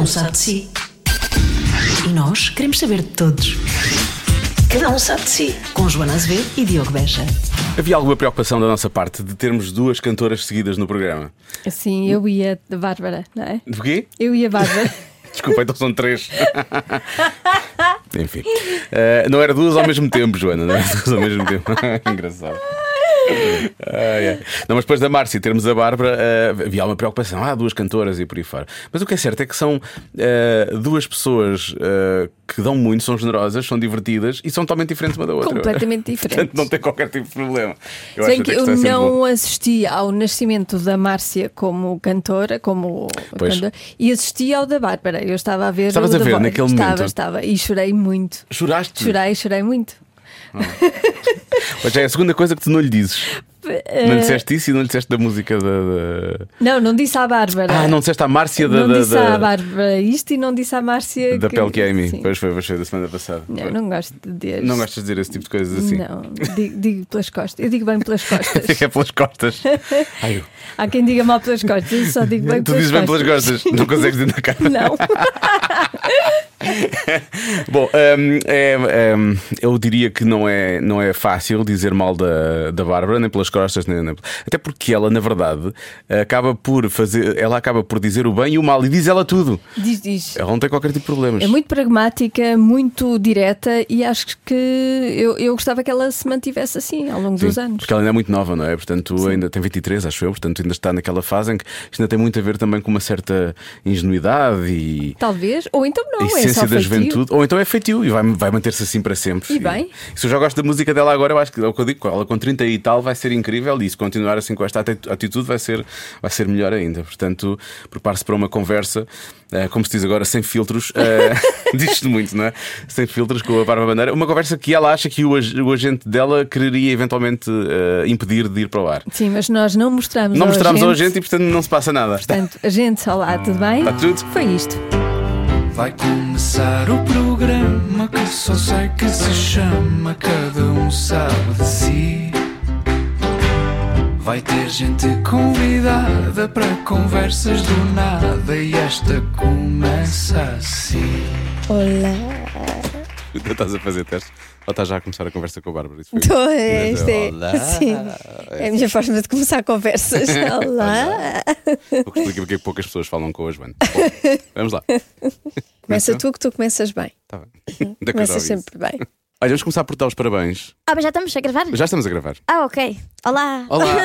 um sabe de si. E nós queremos saber de todos. Cada um sabe de si. Com Joana Azevedo e Diogo Beja. Havia alguma preocupação da nossa parte de termos duas cantoras seguidas no programa? Sim, eu e a Bárbara, não é? De quê? Eu e a Bárbara. Desculpa, então são três. Enfim. Eh, não era duas ao mesmo tempo, Joana. Não era duas ao mesmo tempo. Engraçado. Ai, ai. Não, mas depois da Márcia termos a Bárbara, eh, havia uma preocupação. Ah, duas cantoras e por aí fora. Mas o que é certo é que são eh, duas pessoas eh, que dão muito, são generosas, são divertidas e são totalmente diferentes uma da outra. Completamente diferentes. Portanto, não tem qualquer tipo de problema. Eu Sei acho que eu está sempre bom. não assisti ao nascimento da Márcia como cantora, como cantora, e assisti ao da Bárbara. Eu estava a ver. Estavas a ver naquele estava, momento? Estava, e chorei muito. Choraste? Chorei, chorei muito. Mas já é a segunda coisa que tu não lhe dizes. Eh, Não lhe disseste isso e não lhe disseste da música da. da- Não, não disse à Bárbara. Ah, não disseste à Márcia da. Não da, disse da- à Bárbara isto e não disse à Márcia. Da que... pele que é. Pois foi, pois foi da semana passada. Não, não gosto de dizer. Não gostas de dizer esse tipo de coisas assim? Não, digo, digo pelas costas. Eu digo bem pelas costas. É pelas costas. Ai, eu- Há quem diga mal pelas costas, eu só digo bem tu pelas dizes bem costas. pelas costas, não consegues dizer na cara. Não. Bom, hum, é, hum, eu diria que não é, não é fácil dizer mal da, da Bárbara, nem pelas costas, nem, nem- até porque ela, na verdade, acaba por fazer, ela acaba por dizer o bem e o mal, e diz ela tudo. Diz, diz. Ela não tem qualquer tipo de problemas. É muito pragmática, muito direta e acho que eu, eu gostava que ela se mantivesse assim ao longo Sim, dos anos. Porque ela ainda é muito nova, não é? Portanto, ainda tem 23, acho eu, portanto, ainda está naquela fase em que isto ainda tem muito a ver também com uma certa ingenuidade e. Talvez, ou então não, a é essência só da feitio. juventude, ou então é feitio e vai, vai manter-se assim para sempre. E bem. se eu já gosto da música dela agora, eu acho que é o que eu digo, ela com 30 e tal vai ser incrível e se continuar assim com esta ati- atitude vai ser, vai ser melhor ainda. Portanto, prepare-se para uma conversa, eh, como se diz agora, sem filtros, eh, diz-se muito, não é? Sem filtros com a Bárbara Bandeira. Uma conversa que ela acha que o, ag- o agente dela quereria eventualmente eh, impedir de ir para o ar. Sim, mas nós não mostramos Não ao mostramos agente. ao agente e, portanto, não se passa nada. Portanto, a gente, olá, tudo bem? Está tudo? Foi isto. Vai começar o programa que só sei que se chama Cada um sabe de si. Vai ter gente convidada para conversas do nada e esta começa assim. Olá. Tu estás a fazer testes ou estás já a começar a conversa com a Bárbara? Isso foi- Tô, é, isto é, Olá. sim, é a minha forma de começar conversas. Olá. O que explica porque é que poucas pessoas falam com a Joana. Bom, vamos lá. Começa tu que tu começas bem. Tá bem. Começas sempre bem. Olha, vamos começar por dar os parabéns. Ah, mas já estamos a gravar? Já estamos a gravar. Ah, ok. Olá. Olá!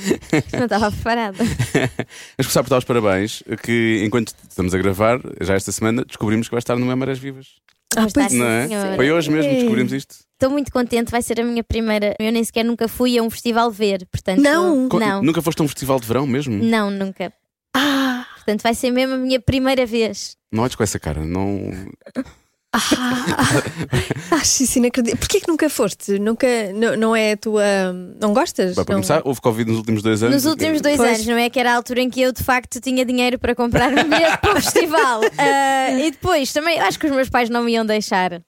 Não estava preparada. vamos começar por dar os parabéns. Que enquanto estamos a gravar, já esta semana, descobrimos que vai estar no Memórias Vivas. Estar, pois sim, Não é? senhora. Foi hoje mesmo que descobrimos isto. Estou muito contente, vai ser a minha primeira. Eu nem sequer nunca fui a um festival ver, portanto. Não? Co- Não, Nunca foste a um festival de verão mesmo? não, nunca. Ah, Portanto, vai ser mesmo a minha primeira vez. Não olhes com essa cara. Não. Acho isso inacreditável. Porquê que nunca foste? Nunca, não, não é a tua. Não gostas? Vai para Não- começar, houve Covid nos últimos dois anos. Nos últimos dois Pois. anos, não é? Que era a altura em que eu de facto tinha dinheiro para comprar um bilhete para o festival. Ah, e depois também acho que os meus pais não me iam deixar.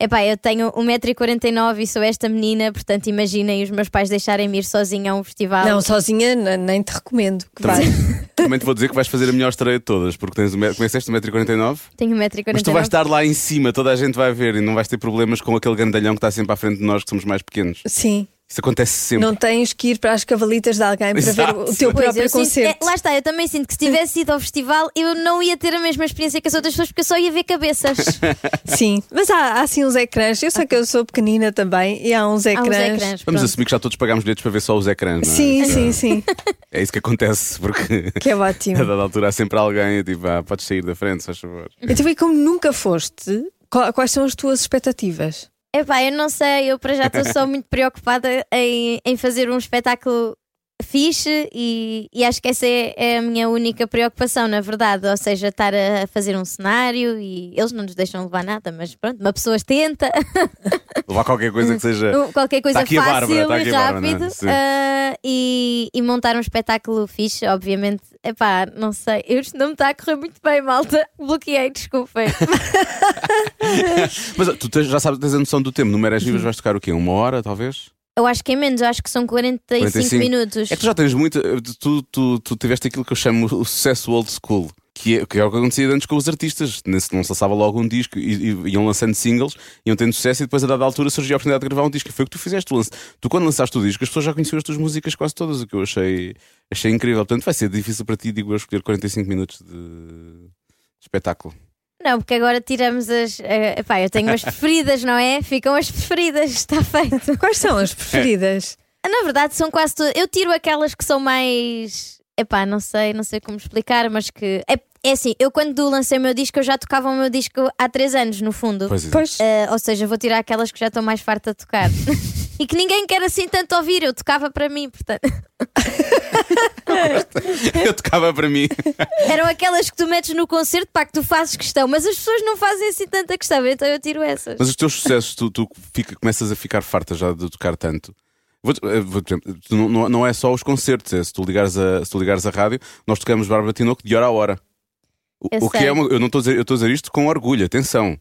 Epá, eu tenho 1,49m e sou esta menina, portanto imaginem os meus pais deixarem-me ir sozinha a um festival. Não, sozinha nem te recomendo que. Também, também te vou dizer que vais fazer a melhor estreia de todas, porque tens um, me- começaste 1,49m. Tenho 1,49m. Mas tu vais estar lá em cima, toda a gente vai ver e não vais ter problemas com aquele gandalhão que está sempre à frente de nós que somos mais pequenos. Sim, Isso acontece sempre. não tens que ir para as cavalitas de alguém para ver Exato. o teu Pois, próprio eu sinto- concerto. é, lá está, eu também sinto que se tivesse ido ao festival eu não ia ter a mesma experiência que as outras pessoas porque eu só ia ver cabeças. Sim, mas há, há assim uns ecrãs. Eu sei que eu sou pequenina também e há uns Há ecrãs. uns ecrãs. Vamos pronto. assumir que já todos pagámos bilhetes para ver só os ecrãs, não é? Sim, Já- sim, sim. É isso que acontece, porque Que é a ótimo. dada altura há sempre alguém tipo, ah, podes sair da frente, se faz favor. Então, e como nunca foste, quais são as tuas expectativas? Epá, eu não sei, eu para já estou só muito preocupada em, em fazer um espetáculo fixe e, e acho que essa é, é a minha única preocupação, na verdade. Ou seja, estar a fazer um cenário e eles não nos deixam levar nada, mas pronto, uma pessoa tenta. Levar qualquer coisa que seja. qualquer coisa Tá fácil Bárbara, tá e Bárbara, é? rápido ah, e, e montar um espetáculo fixe, obviamente. Epá, não sei, eu isto não me está a correr muito bem, malta. Bloqueei, desculpem. Mas tu tens- já sabes, tens a noção do tempo. No Merés Vivas vais tocar o quê? Uma hora, talvez? Eu acho que é menos, eu acho que são 45, 45. minutos. É que tu já tens muito. Tu, tu, tu tiveste aquilo que eu chamo o sucesso old school. Que é, que é o que acontecia antes com os artistas. Não se lançava logo um disco e, e iam lançando singles, iam tendo sucesso e depois a dada altura surgia a oportunidade de gravar um disco. E foi o que tu fizeste. Tu, lanç- tu quando lançaste o disco, as pessoas já conheciam as tuas músicas quase todas, o que eu achei, achei incrível. Portanto, vai ser difícil para ti, digo eu, escolher 45 minutos de, de espetáculo. Não, porque agora tiramos as. eh, epá, eu tenho as preferidas, não é? Ficam as preferidas, está feito. Quais são as preferidas? Na verdade, são quase todas. Eu tiro aquelas que são mais. Epá, não sei, não sei como explicar, mas que. É, é assim, eu quando lancei o meu disco, eu já tocava o meu disco há 3 anos, no fundo. Pois é. Pois. Eh, ou seja, vou tirar aquelas que já estão mais farta de tocar. e que ninguém quer assim tanto ouvir, eu tocava para mim, portanto. eu tocava para mim. Eram aquelas que tu metes no concerto, pá, que tu fazes questão, mas as pessoas não fazem assim tanta questão, então eu tiro essas. Mas os teus sucessos, tu, tu fica- começas a ficar farta já de tocar tanto. Vou, eh, vou- não, não- é só os concertos, é, se, tu ligares a, se tu ligares a rádio, nós tocamos Bárbara Tinoco de hora a hora. O, Eu o que é uma, eu não estou a dizer, eu estou a dizer isto com orgulho, atenção.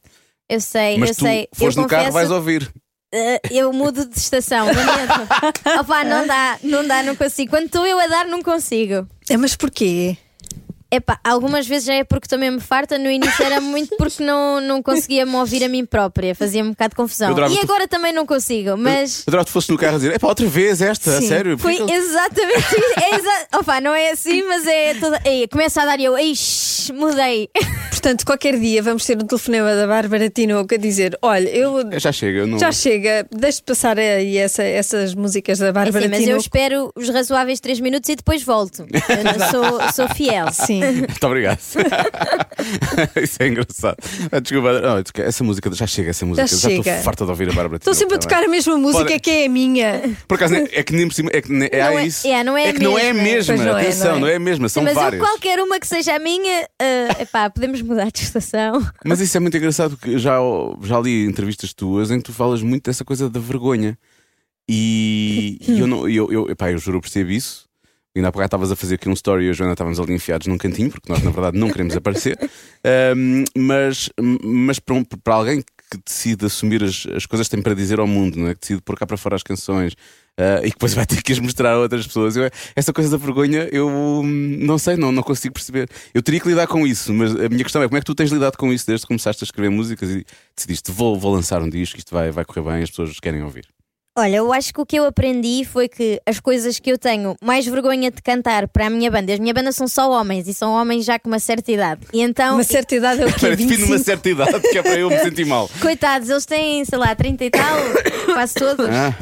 Eu sei, Mas eu tu sei. fores eu no carro confesso, vais ouvir. Eh, eu mudo de estação, lamento. Opá, não dá, não dá, não consigo. Quando estou eu a dar, não consigo. É, mas porquê? Epá, algumas vezes já é porque estou mesmo farta, no início era muito porque não, não conseguia me ouvir a mim própria, fazia-me um bocado de confusão. Eu E tu- agora também não consigo, mas. Eu adorava que tu fosse no carro a dizer: é para outra vez esta, a Sim. sério. Foi Porquê que- exatamente isso. É exa... Opa, não é assim, mas é toda. Ei, começa a dar e eu, shh, mudei. Portanto, qualquer dia vamos ter um telefonema da Bárbara Tinoco a dizer: Olha, eu. Já chega, eu não. Já chega, deixe passar aí essa- essas músicas da É Bárbara assim, mas eu Tinoco. espero os razoáveis 3 minutos e depois volto. Eu não sou, sou fiel. Sim. Muito obrigado. Isso é engraçado. Ah, Desculpa, não, essa música, já chega essa música. Já estou chega. farta de ouvir a Bárbara Estou sempre a tocar a mesma música Pode- que é a minha. Por acaso, é que nem por cima, é que nem- é, Não ah, é- isso. é, não é a que não é a mesma. mesma. Pois não é, Atenção, não não é. é a mesma, são mas eu, várias. qualquer uma que seja a minha, uh, epá, podemos mudar de estação. Mas isso é muito engraçado porque já, já li entrevistas tuas em que tu falas muito dessa coisa da vergonha. E, e eu, não, eu, eu, epá, eu juro que percebo isso. Ainda há estavas a fazer aqui um story e a Joana estávamos ali enfiados num cantinho, porque nós na verdade não queremos aparecer. Ahm, mas mas para, um- para alguém que decide assumir as, as coisas que tem para dizer ao mundo, não é? que decide pôr cá para fora as canções ah, e que depois vai ter que as mostrar a outras pessoas, eu, essa coisa da vergonha eu hum, não sei, não, não consigo perceber. Eu teria que lidar com isso, mas a minha questão é como é que tu tens lidado com isso desde que começaste a escrever músicas e decidiste vou, vou lançar um disco, isto vai, vai correr bem, as pessoas querem ouvir. Olha, eu acho que o que eu aprendi foi que as coisas que eu tenho mais vergonha de cantar para a minha banda, a minha banda são só homens e são homens já com uma certa idade. E então, Uma certa idade é o quê? Espera, define uma 25? certa idade que é para eu me sentir mal. coitados, eles têm, sei lá, 30 e tal, quase todos. Ah,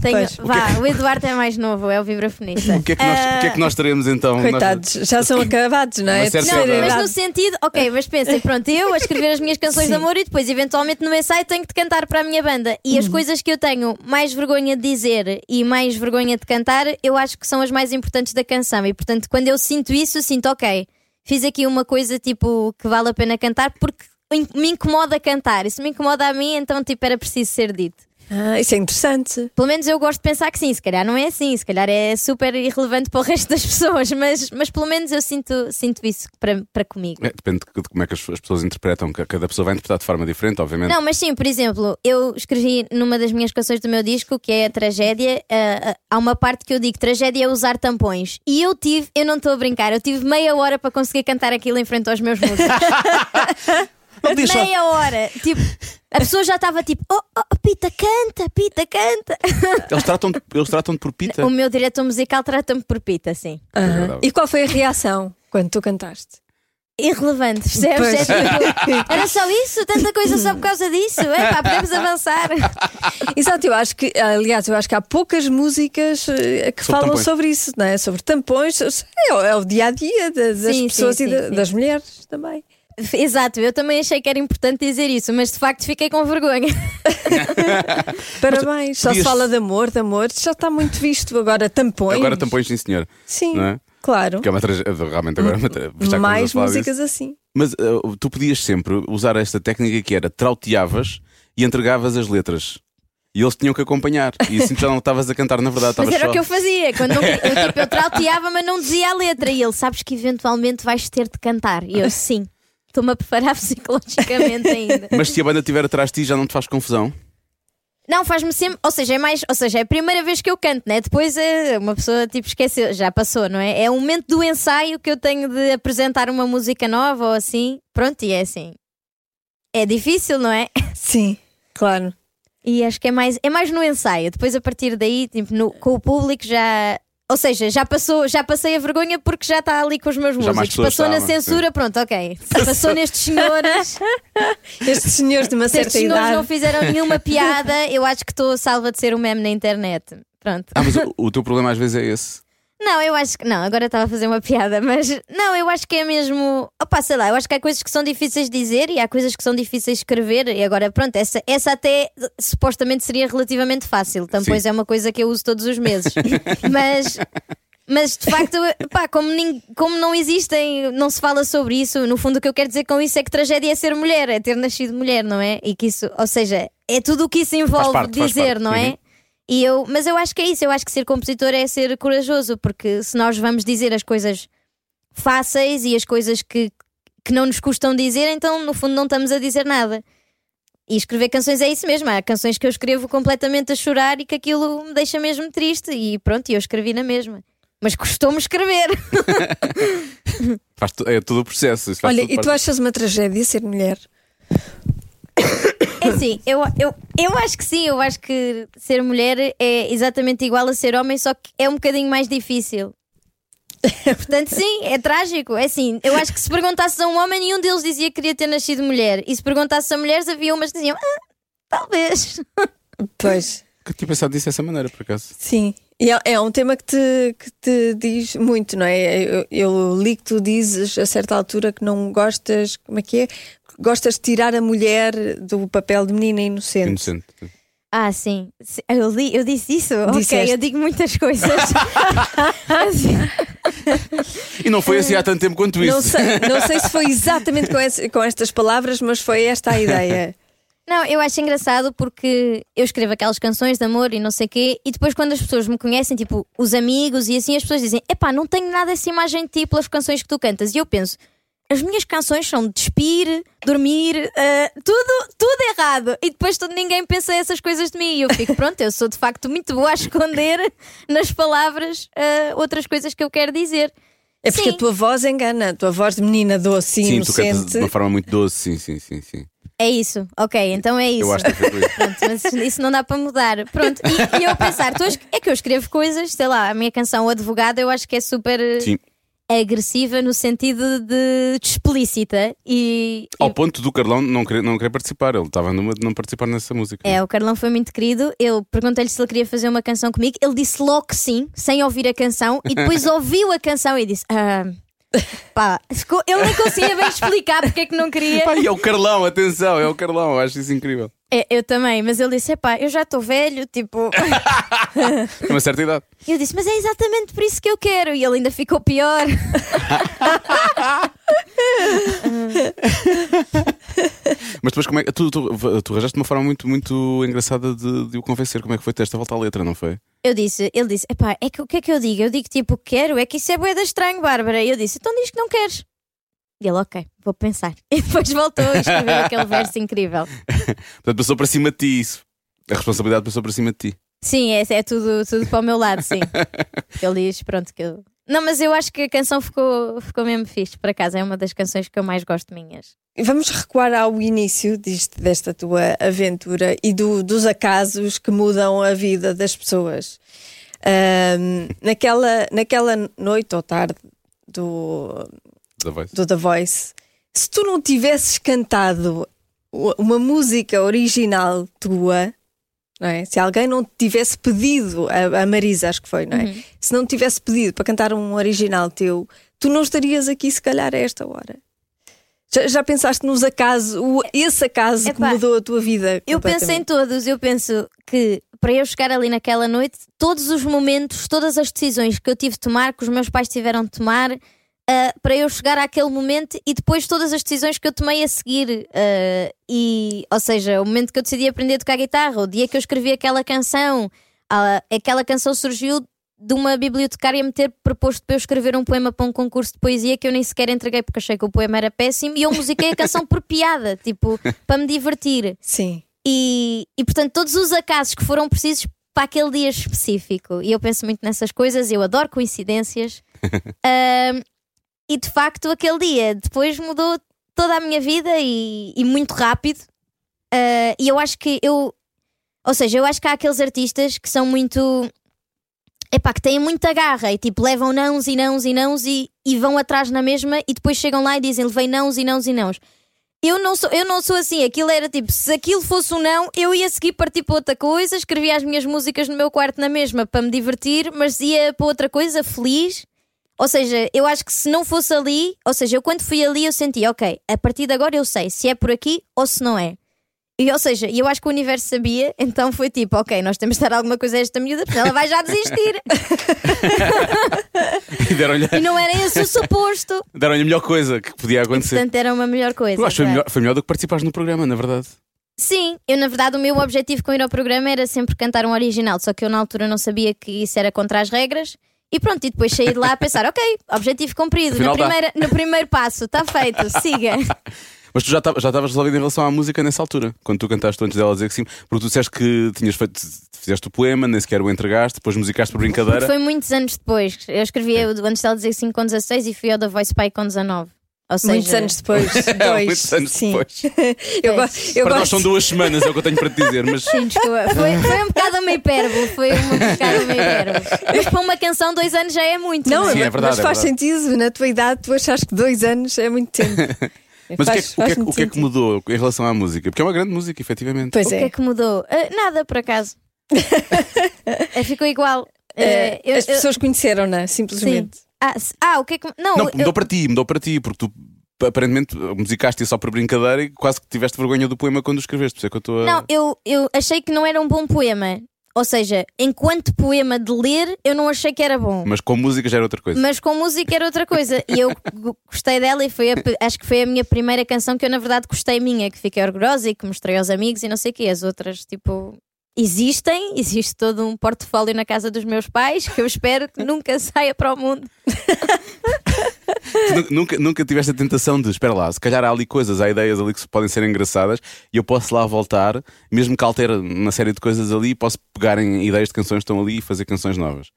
Tenho, Pois. vá, o Eduardo é mais novo, é o vibrafonista. o, que é que nós, o que é que nós teremos então? Coitados, já são acabados, não é? Idade. Mas no sentido, ok, mas pensem, pronto, eu a escrever as minhas canções Sim. de amor e depois, eventualmente, no ensaio tenho que cantar para a minha banda. E as coisas que eu tenho mais vergonha de dizer e mais vergonha de cantar, eu acho que são as mais importantes da canção. E portanto, quando eu sinto isso, eu sinto, ok, fiz aqui uma coisa tipo que vale a pena cantar porque me incomoda cantar. E se me incomoda a mim, então tipo era preciso ser dito. Ah, isso é interessante. Pelo menos eu gosto de pensar que sim, se calhar não é assim, se calhar é super irrelevante para o resto das pessoas, mas, mas pelo menos eu sinto, sinto isso para, para comigo. É, depende de como é que as, as pessoas interpretam, que cada pessoa vai interpretar de forma diferente, obviamente. Não, mas sim, por exemplo, eu escrevi numa das minhas canções do meu disco, que é a Tragédia, ah, há uma parte que eu digo tragédia é usar tampões. E eu tive, eu não estou a brincar, eu tive meia hora para conseguir cantar aquilo em frente aos meus músicos. Não podias só- meia hora! Tipo, a pessoa já estava tipo, oh, oh, Pita, canta, Pita, canta. Eles tratam eles tratam por pita. O meu diretor musical trata-me por Pita, sim. Agradável. E qual foi a reação quando tu cantaste? Irrelevante, percebes? É tipo, era só isso? Tanta coisa só por causa disso? É pá, podemos avançar. Exato, eu acho que, aliás, eu acho que há poucas músicas eh, que Sobre falam tampões. sobre isso, não é? Sobre tampões, é, o- é o dia a dia das Sim, pessoas sim, e sim, da- sim. das mulheres também. Exato, eu também achei que era importante dizer isso, mas de facto fiquei com vergonha. Parabéns, só se fala de amor, de amor, já está muito visto. Agora tampões. Agora tampões, sim, senhor. Sim, Não é? claro. Que é uma. Realmente agora é uma Mais músicas disso. assim. Mas uh, tu podias sempre usar esta técnica que era trauteavas e entregavas as letras. E eles tinham que acompanhar. E assim tu já não estavas a cantar, na verdade, Mas era só. o que eu fazia. Quando não, eu, tipo, eu trauteava, mas não dizia a letra. E ele, sabes que eventualmente vais ter de cantar. E eu, sim, estou-me a preparar psicologicamente ainda. Mas se a banda estiver atrás de ti, já não te faz confusão. Não, faz-me sempre. Ou seja, é mais. Ou seja, é a primeira vez que eu canto, né? Depois é uma pessoa tipo esqueceu, já passou, não é? É o momento do ensaio que eu tenho de apresentar uma música nova ou assim. Pronto, e é assim. É difícil, não é? Sim, claro. E acho que é mais, é mais no ensaio. Depois, a partir daí, tipo, no- com o público já. Ou seja, já passou, já passei a vergonha porque já está ali com os meus Já músicos. Passou na estavam, censura, pronto, ok. Passou nestes senhores. Estes senhores de uma Se estes certa senhores idade. não fizeram nenhuma piada, eu acho que estou salva de ser um meme na internet. Pronto. Ah, mas o, o teu problema às vezes é esse. Não, eu acho que. Não, agora estava a fazer uma piada, mas. Não, eu acho que é mesmo. Opa, sei lá, eu acho que há coisas que são difíceis de dizer e há coisas que são difíceis de escrever. E agora, pronto, essa, essa até supostamente seria relativamente fácil. Tampões Sim. é uma coisa que eu uso todos os meses. mas. Mas de facto, pá, como, nin- como não existem, não se fala sobre isso, no fundo o que eu quero dizer com isso é que tragédia é ser mulher, é ter nascido mulher, não é? E que isso, ou seja, é tudo o que isso envolve parte, dizer, não é? Uhum. E eu, mas eu acho que é isso, eu acho que ser compositor é ser corajoso, porque se nós vamos dizer as coisas fáceis e as coisas que, que não nos custam dizer, então no fundo não estamos a dizer nada. E escrever canções é isso mesmo. Há canções que eu escrevo completamente a chorar e que aquilo me deixa mesmo triste. E pronto, e eu escrevi na mesma. Mas custou-me escrever. Faz é todo o processo. Olha, e tu achas uma tragédia ser mulher? É assim, eu, eu, eu acho que sim, eu acho que ser mulher é exatamente igual a ser homem, só que é um bocadinho mais difícil. Portanto, sim, é trágico. É assim, eu acho que se perguntasses a um homem, nenhum deles dizia que queria ter nascido mulher. E se perguntasses a mulheres, havia umas que diziam, ah, talvez. Pois, Nunca tinha pensado disso dessa maneira, por acaso. sim. E é, é um tema que te, que te diz muito, não é? Eu, eu li que tu dizes a certa altura que não gostas, como é que é? Gostas de tirar a mulher do papel de menina inocente. Inocente. Ah, sim. Eu, li, eu disse isso? Disseste. Ok, eu digo muitas coisas. E não foi assim há tanto tempo quanto isso. Não sei, não sei se foi exatamente com, esse- com estas palavras, mas foi esta a ideia. Não, eu acho engraçado porque eu escrevo aquelas canções de amor e não sei quê, e depois quando as pessoas me conhecem, tipo os amigos e assim, as pessoas dizem: Epá, não tenho nada essa imagem de ti pelas canções que tu cantas. E eu penso: as minhas canções são despir, dormir, ah, tudo, tudo errado. E depois todo, ninguém pensa essas coisas de mim. E eu fico: Pronto, eu sou de facto muito boa a esconder nas palavras ah, outras coisas que eu quero dizer. É porque Sim. a tua voz engana, a tua voz de menina doce e Sim, tu cantas inocente. de uma forma muito doce, sim, sim, sim, sim. É isso, ok, então é isso. Eu acho que foi por isso. Pronto, mas isso não dá para mudar. Pronto, e, e eu pensar, tu, é que eu escrevo coisas, sei lá, a minha canção O Advogado eu acho que é super eh, Sim. Agressiva no sentido de, de explícita e, e- Ao ponto do Carlão não querer, não querer participar. Ele estava numa de não participar nessa música. é, o Carlão foi muito querido. Eu perguntei-lhe se ele queria fazer uma canção comigo. Ele disse logo que sim, sem ouvir a canção, e depois ouviu a canção e disse: ah, pá, ele nem conseguia bem explicar porque é que não queria. Pá, e é o Carlão, atenção, é o Carlão, eu acho isso incrível. É, eu também, mas ele disse: pá, eu já estou velho, tipo. Uma certa idade. Eu disse, mas é exatamente por isso que eu quero. E ele ainda ficou pior. Mas depois, como é que. Tu, tu, tu arranjaste uma forma muito, muito engraçada de, de o convencer. Como é que foi ter esta volta à letra, não foi? Eu disse, ele disse, epá, é que o que é que eu digo? Eu digo tipo, quero, é que isso é boeda estranho, Bárbara. E eu disse, então diz que não queres. E ele, ok, vou pensar. E depois voltou a escrever aquele verso incrível. Portanto, passou para cima de ti isso. A responsabilidade passou para cima de ti. Sim, é, é tudo, tudo para o meu lado, sim. Ele diz, pronto, que eu. Não, mas eu acho que a canção ficou, ficou mesmo fixe, por acaso. É uma das canções que eu mais gosto minhas. Vamos recuar ao início disto, desta tua aventura e do- dos acasos que mudam a vida das pessoas. Ahm, naquela, naquela noite ou tarde do, Da voz. do The Voice, se tu não tivesses cantado uma música original tua, não é? se alguém não te tivesse pedido, a, a Marisa acho que foi, não é? Se não te tivesse pedido para cantar um original teu, tu não estarias aqui se calhar a esta hora. Já, já pensaste nos acasos, o- esse acaso que Epá, mudou a tua vida? Eu penso em todos, eu penso que para eu chegar ali naquela noite, todos os momentos, todas as decisões que eu tive de tomar, que os meus pais tiveram de tomar, ah, para eu chegar àquele momento e depois todas as decisões que eu tomei a seguir. ah, e, ou seja, o momento que eu decidi aprender a tocar guitarra, o dia que eu escrevi aquela canção, ah, aquela canção surgiu de uma bibliotecária me ter proposto para eu escrever um poema para um concurso de poesia que eu nem sequer entreguei porque achei que o poema era péssimo e eu musiquei a canção por piada, tipo, para me divertir. Sim. E, e portanto, todos os acasos que foram precisos para aquele dia específico. E eu penso muito nessas coisas, eu adoro coincidências. Ahm, e de facto, aquele dia depois mudou toda a minha vida e, e muito rápido. Ah, e eu acho que eu. Ou seja, eu acho que há aqueles artistas que são muito. Epá, que têm muita garra e tipo levam nãos e nãos e nãos e, e vão atrás na mesma e depois chegam lá e dizem levei nãos e nãos e nãos. Eu não, sou, eu não sou assim, aquilo era tipo, se aquilo fosse um não, eu ia seguir partir para outra coisa, escrevia as minhas músicas no meu quarto na mesma para me divertir, mas ia para outra coisa feliz. Ou seja, eu acho que se não fosse ali, ou seja, eu quando fui ali eu senti, ok, a partir de agora eu sei se é por aqui ou se não é. E, ou seja, eu acho que o universo sabia, então foi tipo, ok, nós temos de dar alguma coisa a esta miúda, porque ela vai já desistir. E deram-lhe e não era esse o suposto. deram a melhor coisa que podia E, acontecer. portanto, era uma melhor coisa. Eu acho que foi claro. melhor, foi melhor do que participares no programa, na verdade. Sim, eu na verdade o meu objetivo com ir ao programa era sempre cantar um original, só que eu na altura não sabia que isso era contra as regras. E pronto, e depois saí de lá a pensar, ok, objetivo cumprido, Afinal no, primeira, no primeiro passo, está feito, siga. Mas tu já estavas resolvido em relação à música nessa altura, quando tu cantaste antes dela dizer que sim, porque tu disseste que tinhas feito, fizeste o poema, nem sequer o entregaste, depois musicaste por brincadeira. Foi muitos anos depois. Eu escrevi o antes dela dizer 5 com 16 e fui ao The Voice Pai com 19. Ou seja, Muitos anos depois. Dois. Muitos anos Sim. depois. Eu, go- eu Para nós gosto. são duas semanas, é o que eu tenho para te dizer, mas Sim, desculpa. Foi, foi um bocado uma hipérbole. Foi um bocado uma hipérbole. Mas para uma canção, dois anos já é muito. Não, é? Sim, é mas verdade, é faz verdade. sentido. Na tua idade, tu achas que dois anos é muito tempo. Mas o que, é, Faz- que- o, que é, faz que- muito o que é que mudou em relação à música? Porque é uma grande música, efetivamente. Pois O que é. é que mudou? Ah, nada, por acaso. É, ficou igual. Eh, Eh, eu- As eu- pessoas conheceram-na, Sim. Ah, ah, o que é que. Não, Não, eu- mudou para ti, mudou para ti, porque tu aparentemente musicaste só por brincadeira e quase que tiveste vergonha do poema quando o escreveste. Por isso é que eu estou a. Não, eu, eu achei que não era um bom poema. Ou seja, enquanto poema de ler, eu não achei que era bom. Mas com música já era outra coisa. Mas com música era outra coisa. E eu gostei dela e foi a pe- acho que foi a minha primeira canção que eu, na verdade, gostei minha, que fiquei orgulhosa e que mostrei aos amigos e não sei o quê. As outras, tipo, existem, existe todo um portfólio na casa dos meus pais que eu espero que nunca saia para o mundo. Nunca, nunca tiveste a tentação de, espera lá, se calhar há ali coisas, há ideias ali que podem ser engraçadas e eu posso lá voltar, mesmo que altere uma série de coisas ali, posso pegar em ideias de canções que estão ali e fazer canções novas.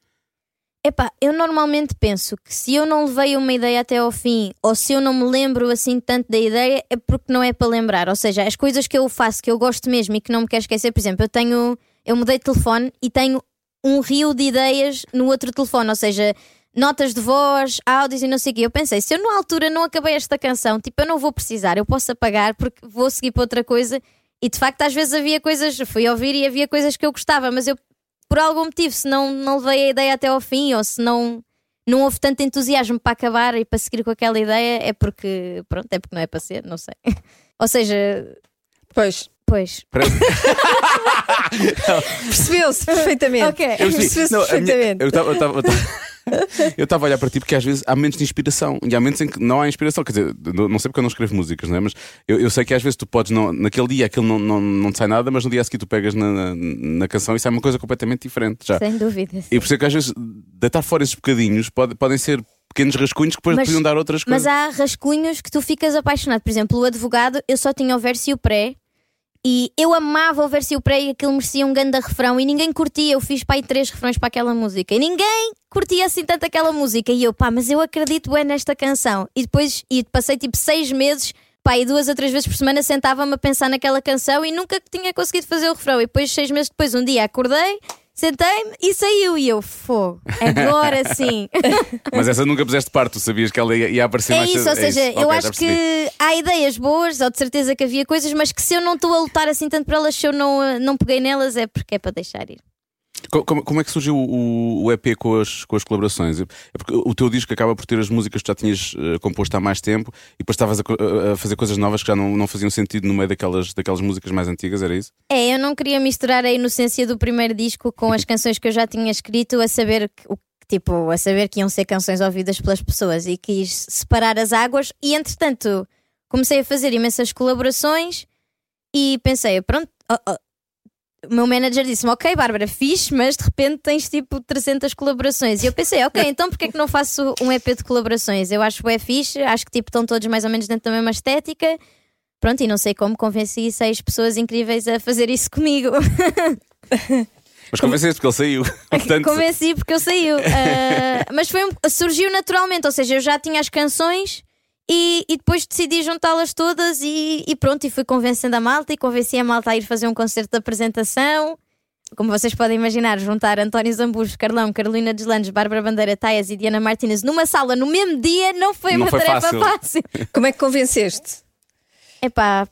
Epá, eu normalmente penso que se eu não levei uma ideia até ao fim, ou se eu não me lembro assim tanto da ideia, é porque não é para lembrar. Ou seja, as coisas que eu faço que eu gosto mesmo e que não me quero esquecer, por exemplo, eu tenho. Eu mudei de telefone e tenho um rio de ideias no outro telefone, ou seja, notas de voz, áudios e não sei o quê. Eu pensei, se eu na altura não acabei esta canção, tipo, eu não vou precisar, eu posso apagar porque vou seguir para outra coisa. E de facto, às vezes havia coisas, fui ouvir e havia coisas que eu gostava, mas eu por algum motivo, se não, não levei a ideia até ao fim ou se não, não houve tanto entusiasmo para acabar e para seguir com aquela ideia, é porque, pronto, é porque não é para ser, não sei. ou seja, Pois, pois. Percebeu-se perfeitamente. Ok. Percebeu-se a minha- perfeitamente. eu estava- eu estava- eu estava- eu estava a olhar para ti porque às vezes há momentos de inspiração e há momentos em que não há inspiração. Quer dizer, não sei porque eu não escrevo músicas, não é? mas eu, eu sei que às vezes tu podes, não, naquele dia aquilo não, não, não te sai nada, mas no dia a seguir tu pegas na, na, na canção e sai uma coisa completamente diferente já. Sem dúvida. sim. E por isso é que às vezes deitar fora esses bocadinhos pode- podem ser pequenos rascunhos que depois Mas- podiam dar outras Mas coisas. há rascunhos que tu ficas apaixonado. Por exemplo, o advogado, eu só tinha o verso e o pré. E eu amava o verso o pré e aquilo merecia um grande refrão e ninguém curtia. Eu fiz pá, aí três refrões para aquela música e ninguém curtia assim tanto aquela música. E eu, pá, mas eu acredito bem nesta canção. E depois e passei tipo seis meses, pá, e duas ou três vezes por semana sentava-me a pensar naquela canção e nunca tinha conseguido fazer o refrão. E depois, seis meses depois, um dia acordei, sentei-me e saiu. E eu, fogo, agora sim. Mas essa nunca puseste parte, tu sabias que ela ia, ia aparecer É mais isso, ou seja, isso. eu Ok, acho percebi. que há ideias boas, ou de certeza que havia coisas, mas que se eu não estou a lutar assim tanto por elas, se eu não, eh, não peguei nelas, é porque é para deixar ir. Co- Como, como é que surgiu o, o EP com as, com as colaborações? É porque o teu disco acaba por ter as músicas que já tinhas eh, composto há mais tempo e depois estavas a, a- fazer coisas novas que já não, não faziam sentido no meio daquelas, daquelas músicas mais antigas, era isso? É, eu não queria misturar a inocência do primeiro disco com as canções que eu já tinha escrito, a saber que, o- tipo, a saber que iam ser canções ouvidas pelas pessoas e quis separar as águas e entretanto comecei a fazer imensas colaborações e pensei, pronto, oh, oh. O meu manager disse-me, ok Bárbara, fixe, mas de repente tens tipo 300 colaborações e eu pensei, ok, então porque é que não faço um EP de colaborações? Eu acho que é fixe, acho que tipo estão todos mais ou menos dentro da mesma estética pronto, e não sei como convenci seis pessoas incríveis a fazer isso comigo. Mas convenceste porque ele saiu. Portanto, Convenci porque eu saiu. Ah, mas foi surgiu naturalmente, ou seja, eu já tinha as canções e, e depois decidi juntá-las todas e, e pronto, e fui convencendo a malta e convenci a malta a ir fazer um concerto de apresentação. Como vocês podem imaginar, juntar António Zambujo, Carlão, Carolina Deslandes, Bárbara Bandeira, Taias e Diana Martínez numa sala no mesmo dia não foi Não uma foi tarefa fácil. fácil. Como é que convenceste? Epá,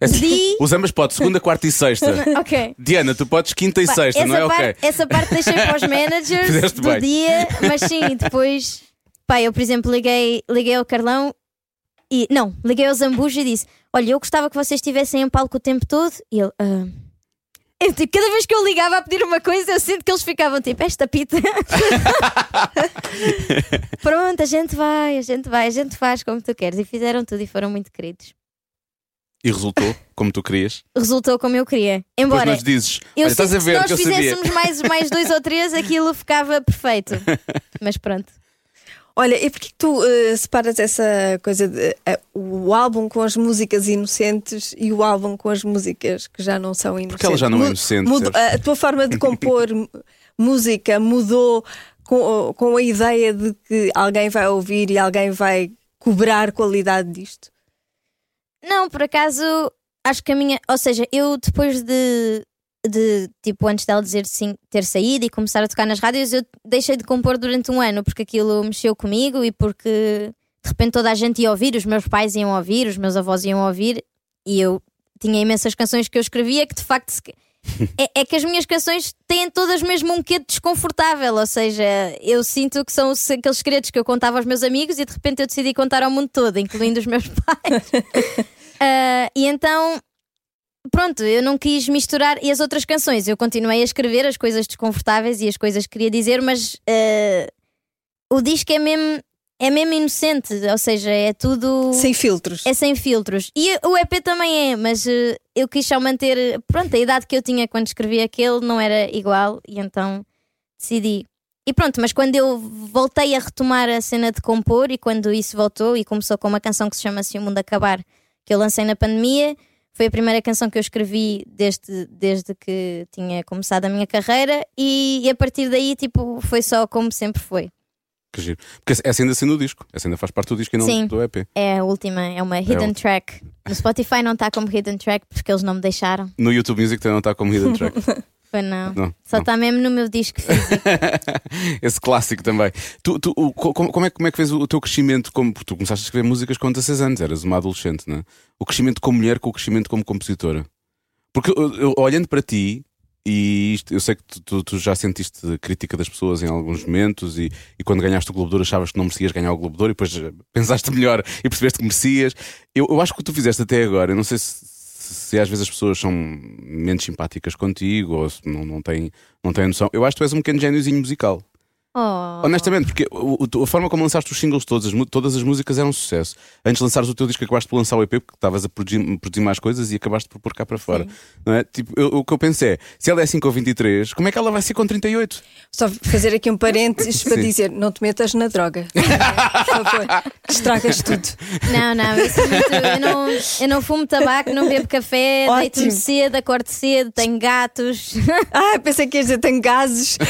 é assim, Di- Usamos pode segunda, quarta e sexta. ok. Diana, tu podes quinta e Pá, sexta, não é parte, ok? Essa parte deixei para os managers do bem. dia, mas sim, depois, pá, eu por exemplo liguei, liguei ao Carlão e não, liguei ao Zambujo e disse: Olha, eu gostava que vocês estivessem em palco o tempo todo. E ele, "Ah." Eu, tipo, cada vez que eu ligava a pedir uma coisa, eu sinto que eles ficavam tipo, esta pita. Pronto, a gente vai, a gente vai, a gente faz como tu queres. E fizeram tudo e foram muito queridos. E resultou como tu querias. Resultou como eu queria. Depois Embora nos dizes: eu estás a ver se que eu nós sabia. fizéssemos mais, mais dois ou três, aquilo ficava perfeito. Mas pronto. Olha, e porquê que tu eh, separas essa coisa de eh, o álbum com as músicas inocentes e o álbum com as músicas que já não são inocentes? ela já não é inocente, a tua forma de compor música mudou com, com a ideia de que alguém vai ouvir e alguém vai cobrar qualidade disto? Não, por acaso, acho que a minha. Ou seja, eu depois de. De tipo, antes dela dizer sim, ter saído e começar a tocar nas rádios, eu deixei de compor durante um ano porque aquilo mexeu comigo e porque de repente toda a gente ia ouvir, os meus pais iam ouvir, os meus avós iam ouvir e eu tinha imensas canções que eu escrevia que de facto. se- É, é que as minhas canções têm todas mesmo um quê de desconfortável, ou seja, eu sinto que são os- aqueles segredos que eu contava aos meus amigos e de repente eu decidi contar ao mundo todo, incluindo os meus pais. Ah, e então, pronto, eu não quis misturar. E as outras canções, eu continuei a escrever as coisas desconfortáveis e as coisas que queria dizer, mas ah, o disco é mesmo, é mesmo inocente, ou seja, é tudo. Sem filtros. É sem filtros. E o EP também é, mas eh, eu quis só manter. Pronto, a idade que eu tinha quando escrevi aquele não era igual e então decidi. E pronto, mas quando eu voltei a retomar a cena de compor e quando isso voltou e começou com uma canção que se chama Se o Mundo Acabar, que eu lancei na pandemia, foi a primeira canção que eu escrevi desde, desde que tinha começado a minha carreira e, e a partir daí, tipo, foi só como sempre foi. Que giro. Porque essa ainda assim no disco. Essa ainda faz parte do disco e não Sim. do EP. É a última, é uma hidden outra. track. No Spotify não está como hidden track porque eles não me deixaram. No YouTube Music também não está como Hidden Track. Foi não. Não, Só está mesmo no meu disco físico. Esse clássico também. Tu, tu, o- co- como, como é, como é que fez o, o teu crescimento? Como, porque tu começaste a escrever músicas com 16 anos, eras uma adolescente, não é? O crescimento como mulher com o crescimento como compositora. Porque eu, eu- olhando para ti, e isto, eu sei que tu, tu- tu já sentiste crítica das pessoas em alguns momentos, e, e quando ganhaste o Globo de Ouro achavas que não merecias ganhar o Globo de Ouro, e depois eh, pensaste melhor e percebeste que merecias. Eu, eu acho que o que tu fizeste até agora, eu não sei se, se às vezes as pessoas são menos simpáticas contigo ou se não, não, têm, não têm noção. Eu acho que tu és um pequeno gêniozinho musical. Oh. Honestamente, porque a forma como lançaste os singles todos, todas as músicas eram um sucesso. Antes de lançares o teu disco, acabaste por lançar o EP porque estavas a produzir, produzir mais coisas e acabaste por pôr cá para fora. Não é? tipo, eu- o que eu pensei é: se ela é assim com 23, como é que ela vai ser com 38? Só fazer aqui um parênteses para dizer: não te metas na droga. Por favor, estragas tudo. Não, não, isso é muito. Eu não, eu não fumo tabaco, não bebo café, deito-me cedo, acordo cedo, tenho gatos. Ah, pensei que ias dizer: tenho gases.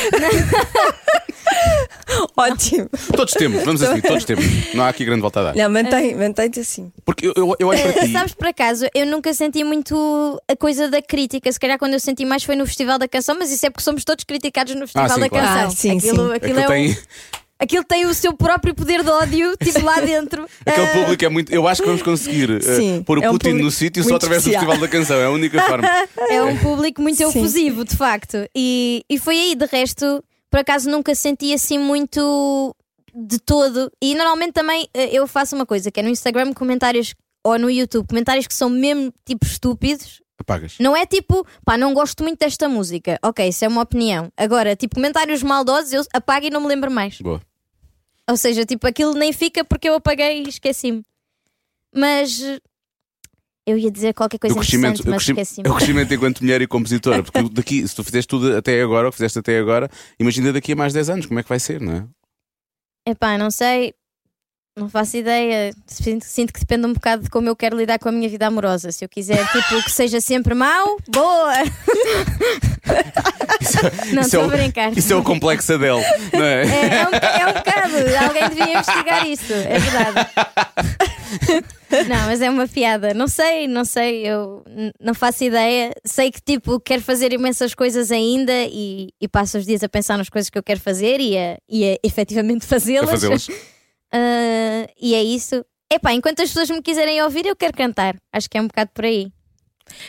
Ótimo. Todos temos, vamos assim, todos temos. Não há aqui grande volta a dar. Não, mantém, mantém-te assim. Porque eu, eu, eu olho para ti. Sabes, por acaso, eu nunca senti muito a coisa da crítica. Se calhar quando eu senti mais foi no Festival da Canção, mas isso é porque somos todos criticados no Festival sim, da claro. Canção. Ah, sim, aquilo, sim. aquilo Aquilo é um- tem- aquilo tem o seu próprio poder de ódio, tipo lá dentro. Aquele Ah, público é muito. Eu acho que vamos conseguir Sim, pôr o é um Putin no sítio só através especial. do Festival da Canção. É a única forma. É um público muito Sim. efusivo, de facto. E, e foi aí, de resto, por acaso nunca senti assim muito de todo. E normalmente também eh, eu faço uma coisa, que é no Instagram comentários ou no YouTube, comentários que são mesmo tipo estúpidos. Apagas. Não é tipo, pá, não gosto muito desta música. Ok, isso é uma opinião. Agora, tipo, comentários maldosos, eu apago e não me lembro mais. Boa. Ou seja, tipo, aquilo nem fica porque eu apaguei e esqueci-me. Mas eu ia dizer qualquer coisa o crescimento, mas crescimento, o crescimento enquanto mulher e compositora. Porque daqui, se tu fizeste tudo até agora, o que fizeste até agora, imagina daqui a mais 10 anos, como é que vai ser, não é? Epá, não sei. Não faço ideia. Sinto, sinto que depende um bocado de como eu quero lidar com a minha vida amorosa. Se eu quiser, tipo, que seja sempre mau, boa! não, Isso estou é a brincar. Isso é o complexo dele, não é? É, é um, é um bocado. Alguém devia investigar isto, é verdade. Não, mas é uma piada. Não sei, não sei, eu não faço ideia. Sei que tipo quero fazer imensas coisas ainda e, e passo os dias a pensar nas coisas que eu quero fazer e a, e a efetivamente A fazê-las. fazê-las. Ah, e é isso. Epá, enquanto as pessoas me quiserem ouvir, eu quero cantar. Acho que é um bocado por aí.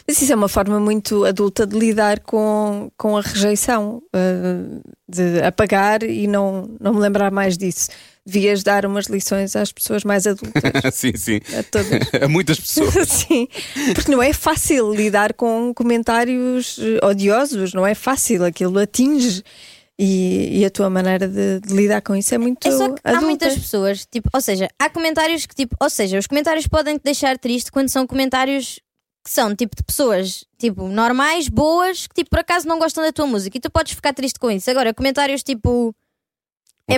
Mas isso é uma forma muito adulta de lidar com, com a rejeição, eh, de apagar e não, não me lembrar mais disso. Devias dar umas lições às pessoas mais adultas, sim, sim. a todas. A muitas pessoas. Sim, porque não é fácil lidar com comentários odiosos, não é fácil, aquilo atinge. E, e a tua maneira de, de lidar com isso é muito É só que há adulta. muitas pessoas, tipo, ou seja, há comentários que, tipo, ou seja, os comentários podem te deixar triste quando são comentários que são tipo de pessoas, tipo, normais, boas, que tipo, por acaso não gostam da tua música e tu podes ficar triste com isso. Agora, comentários tipo, é?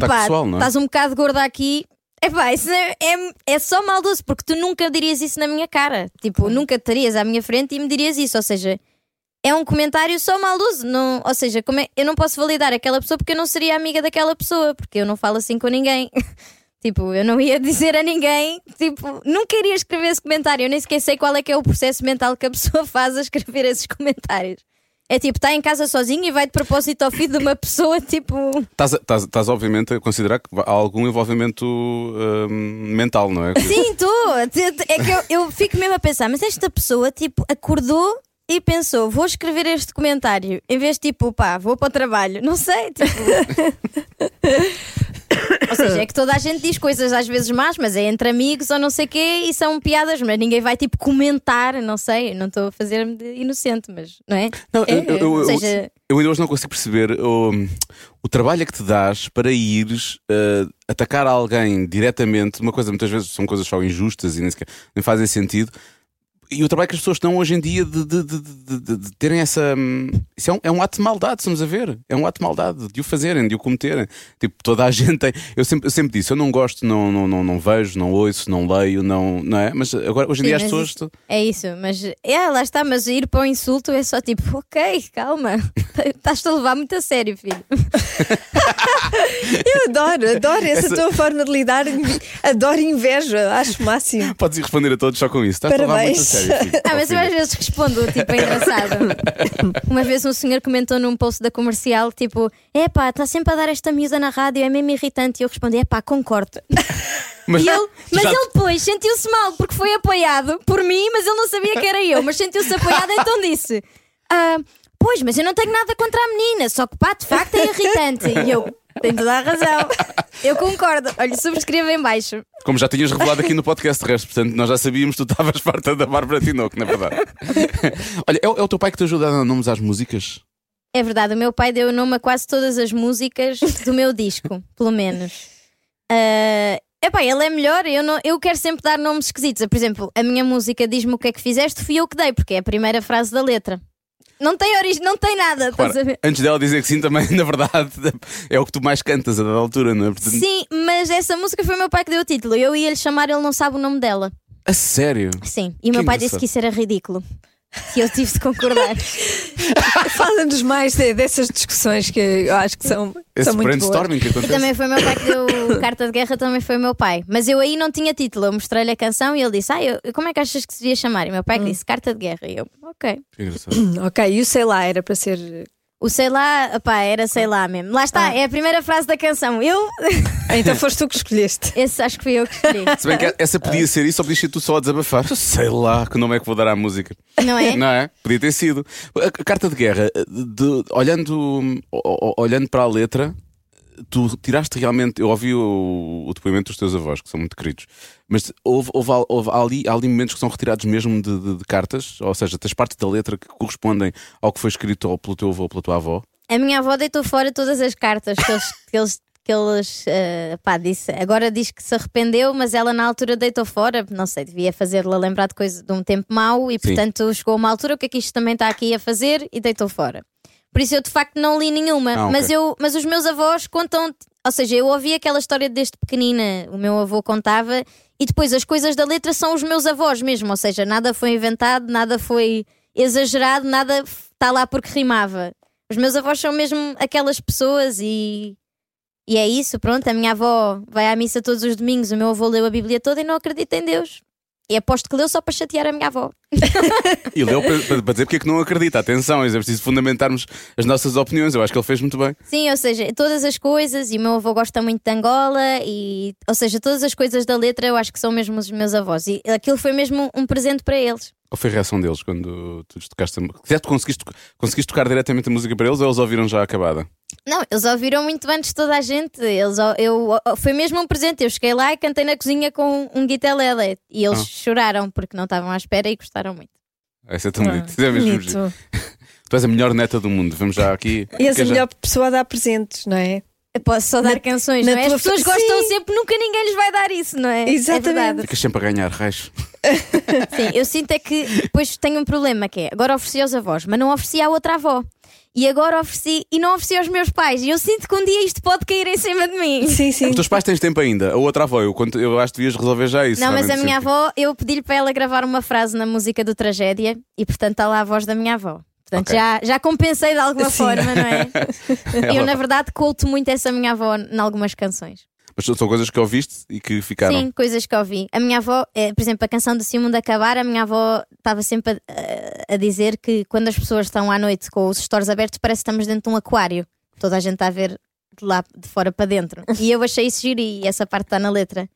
estás um bocado gorda aqui. Epá, isso é, é, é só maldoso, porque tu nunca dirias isso na minha cara. Tipo, nunca estarias à minha frente e me dirias isso. Ou seja, é um comentário só maldoso. Não, ou seja, como é- eu não posso validar aquela pessoa porque eu não seria amiga daquela pessoa, porque eu não falo assim com ninguém. tipo, eu não ia dizer a ninguém, tipo, nunca iria escrever esse comentário. Eu nem sequer sei qual é que é o processo mental que a pessoa faz a escrever esses comentários. É tipo, está em casa sozinho e vai de propósito ao feed de uma pessoa, tipo. Estás, obviamente, a considerar que há algum envolvimento hum, mental, não é? Sim, estou. É que eu, eu fico mesmo a pensar, mas esta pessoa, tipo, acordou e pensou, vou escrever este comentário, em vez de tipo, pá, vou para o trabalho. Não sei, tipo. Ou seja, é que toda a gente diz coisas às vezes más, mas é entre amigos ou não sei o quê e são piadas, mas ninguém vai tipo comentar, não sei, não estou a fazer-me de inocente, mas não é? Não, eu, eu, eu, seja, eu ainda hoje não consigo perceber o, o trabalho que te dás para ires eh, atacar alguém diretamente. Uma coisa, muitas vezes são coisas só injustas e nem, sequer, nem fazem sentido. E o trabalho que as pessoas estão hoje em dia de, de- de- de- terem essa. hum, Isso é um, é um ato de maldade, estamos a ver. É um ato de maldade de o fazerem, de o cometerem. Tipo, toda a gente tem. Eu sempre, eu sempre disse: eu não gosto, não, não, não, não vejo, não ouço, não leio, não, não é? Mas agora, hoje em Sim, dia, as pessoas. isso- É isso, mas é, lá está, mas ir para o insulto é só tipo, ok, calma, estás-te a levar muito a sério, filho. Eu adoro, adoro essa, Essa- tua forma de lidar, adoro inveja, acho máximo. Podes ir responder a todos só com isso. Estás a levar muito a Parabéns. Sério. Ah, mas eu às vezes respondo, tipo, é engraçado. Uma vez um senhor comentou num post da comercial, tipo, epá, está sempre a dar esta miúda na rádio, é mesmo irritante. E eu respondi, epá, concordo. Mas, E ele, mas já- ele depois sentiu-se mal porque foi apoiado por mim, mas ele não sabia que era eu, mas sentiu-se apoiado, então disse: "Ah, Pois, mas eu não tenho nada contra a menina, só que pá, de facto é irritante. E eu, tenho toda a razão. Eu concordo. Olha, subscreva em baixo. Como já tinhas revelado aqui no podcast de resto, portanto, nós já sabíamos que tu estavas farta da Bárbara Tinoco, na verdade. Olha, é, o- é o teu pai que te ajuda a dar nomes às músicas? É verdade, o meu pai deu nome a quase todas as músicas do meu disco, pelo menos. Ah, epá, ele é melhor, eu, não, eu quero sempre dar nomes esquisitos. Por exemplo, a minha música Diz-me o que é que fizeste, fui eu que dei, porque é a primeira frase da letra. Não tem origem, não tem nada, estás a ver? antes dela dizer que sim, também, na verdade, é o que tu mais cantas a dada altura, não é? Portanto, Sim, mas essa música foi o meu pai que deu o título. Eu ia lhe chamar, ele não sabe o nome dela. A sério? Sim, e o meu pai disse que isso era ridículo. E eu tive de concordar. Fala-nos mais de- dessas discussões que eu acho que são, Esse são muito boas. que E acontece. também foi o meu pai que deu carta de guerra, também foi o meu pai. Mas eu aí não tinha título, eu mostrei-lhe a canção e ele disse: Ah, eu, como é que achas que se devia chamar? E meu pai que disse carta de guerra. E eu, ok. Que engraçado. Ok, e o sei lá era para ser. O sei lá, opá, era sei lá mesmo. Lá está, Ah. é a primeira frase da canção. Eu, Então foste tu que escolheste. esse acho que fui eu que escolhi. Se bem que essa podia ser isso, ou podias ser tu só a desabafar. Sei lá que nome é que vou dar à música. Não é? Não é? Podia ter sido. A carta de guerra, de- olhando, olhando para a letra, tu tiraste realmente. Eu ouvi o, o depoimento dos teus avós, que são muito queridos, mas houve, houve, houve ali, há ali momentos que são retirados mesmo de, de- de cartas, ou seja, tens partes da letra que correspondem ao que foi escrito ou pelo teu avô ou pela tua avó. A minha avó deitou fora todas as cartas que eles. Que eles que eles eh, pá, disse, agora diz que se arrependeu, mas ela na altura deitou fora, não sei, devia fazê-la lembrar de coisa de um tempo mau e portanto chegou a uma altura, o que é que isto também está aqui a fazer e deitou fora. Por isso eu de facto não li nenhuma, Ah, ok. mas, eu, mas os meus avós contam, Ou seja, eu ouvi aquela história desde pequenina, o meu avô contava, e depois as coisas da letra são os meus avós mesmo. Ou seja, nada foi inventado, nada foi exagerado, nada está lá porque rimava. Os meus avós são mesmo aquelas pessoas e. E é isso, pronto. A minha avó vai à missa todos os domingos, o meu avô leu a Bíblia toda e não acredita em Deus. E aposto que leu só para chatear a minha avó. E leu para, para- dizer porque é que não acredita. Atenção, é preciso fundamentarmos as nossas opiniões. Eu acho que ele fez muito bem. Sim, ou seja, todas as coisas, e o meu avô gosta muito de Angola, e, ou seja, todas as coisas da letra eu acho que são mesmo os meus avós. E aquilo foi mesmo um presente para eles. Qual foi a reação deles quando tu tocaste? a- Se tu conseguiste, conseguiste tocar diretamente a música para eles ou eles ouviram já acabada? Não, eles ouviram muito antes de toda a gente. Eles, eu, foi mesmo um presente. Eu cheguei lá e cantei na cozinha com um guitarlele e eles Ah. choraram porque não estavam à espera e gostaram muito. Essa é tão bonito. Isso é mesmo Bonito. Tu és a melhor neta do mundo. Vamos já aqui. E és a já- melhor pessoa a dar presentes, não é? Eu posso só dar canções, na não é? As pessoas fa- gostam Sim. sempre, nunca ninguém lhes vai dar isso, não é? Exatamente. É. Ficas sempre a ganhar raios. Sim, eu sinto é que depois tenho um problema que é agora ofereci aos avós, mas não ofereci à outra avó. E agora ofereci e não ofereci aos meus pais. E eu sinto que um dia isto pode cair em cima de mim. Sim, sim. Os teus pais tens tempo ainda. A outra avó, eu, conto- eu acho que devias resolver já isso. Não, mas a minha sempre. avó, eu pedi-lhe para ela gravar uma frase na música do Tragédia e portanto está lá a voz da minha avó. Portanto, Ok. já, já compensei de alguma Sim. forma, não é? Eu, Ela- na verdade, culto muito essa minha avó em algumas canções. Mas são- coisas que ouviste e que ficaram. Sim, coisas que ouvi. A minha avó, eh, por exemplo, a canção do Se o Mundo Acabar, a minha avó estava sempre a, a dizer que quando as pessoas estão à noite com os stores abertos, parece que estamos dentro de um aquário. Toda a gente está a ver de lá de fora para dentro. E eu achei isso giro e essa parte está na letra.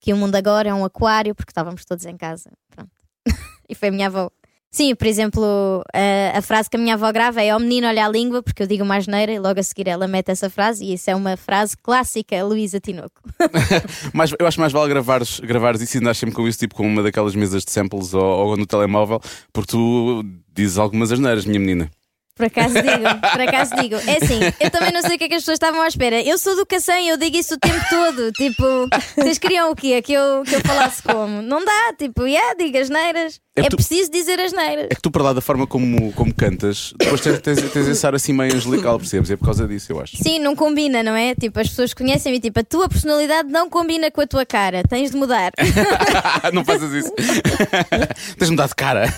Que o mundo agora é um aquário porque estávamos todos em casa. Pronto. e foi a minha avó. Sim, por exemplo, a, a frase que a minha avó grava é: Ó menino, olha a língua, porque eu digo uma asneira, e logo a seguir ela mete essa frase, e isso é uma frase clássica, Luísa Tinoco. Mas eu acho mais vale gravares, gravares isso e andares sempre com isso, tipo com uma daquelas mesas de samples ou, ou no telemóvel, porque tu dizes algumas asneiras, minha menina. Por acaso digo, por acaso digo. É assim, eu também não sei o que é que as pessoas estavam à espera. Eu sou do Cacém, eu digo isso o tempo todo. Tipo, vocês queriam o quê? Que eu, que eu falasse como? Não dá, tipo, yeah, diga as neiras. É É, tu- preciso dizer as neiras. É que tu, para lá da forma como, como cantas, depois tens, tens, tens esse ar assim meio angelical, percebes? É por causa disso, eu acho. Sim, não combina, não é? Tipo, as pessoas conhecem-me e tipo, a tua personalidade não combina com a tua cara. Tens de mudar. não faças isso. Tens de mudar de cara.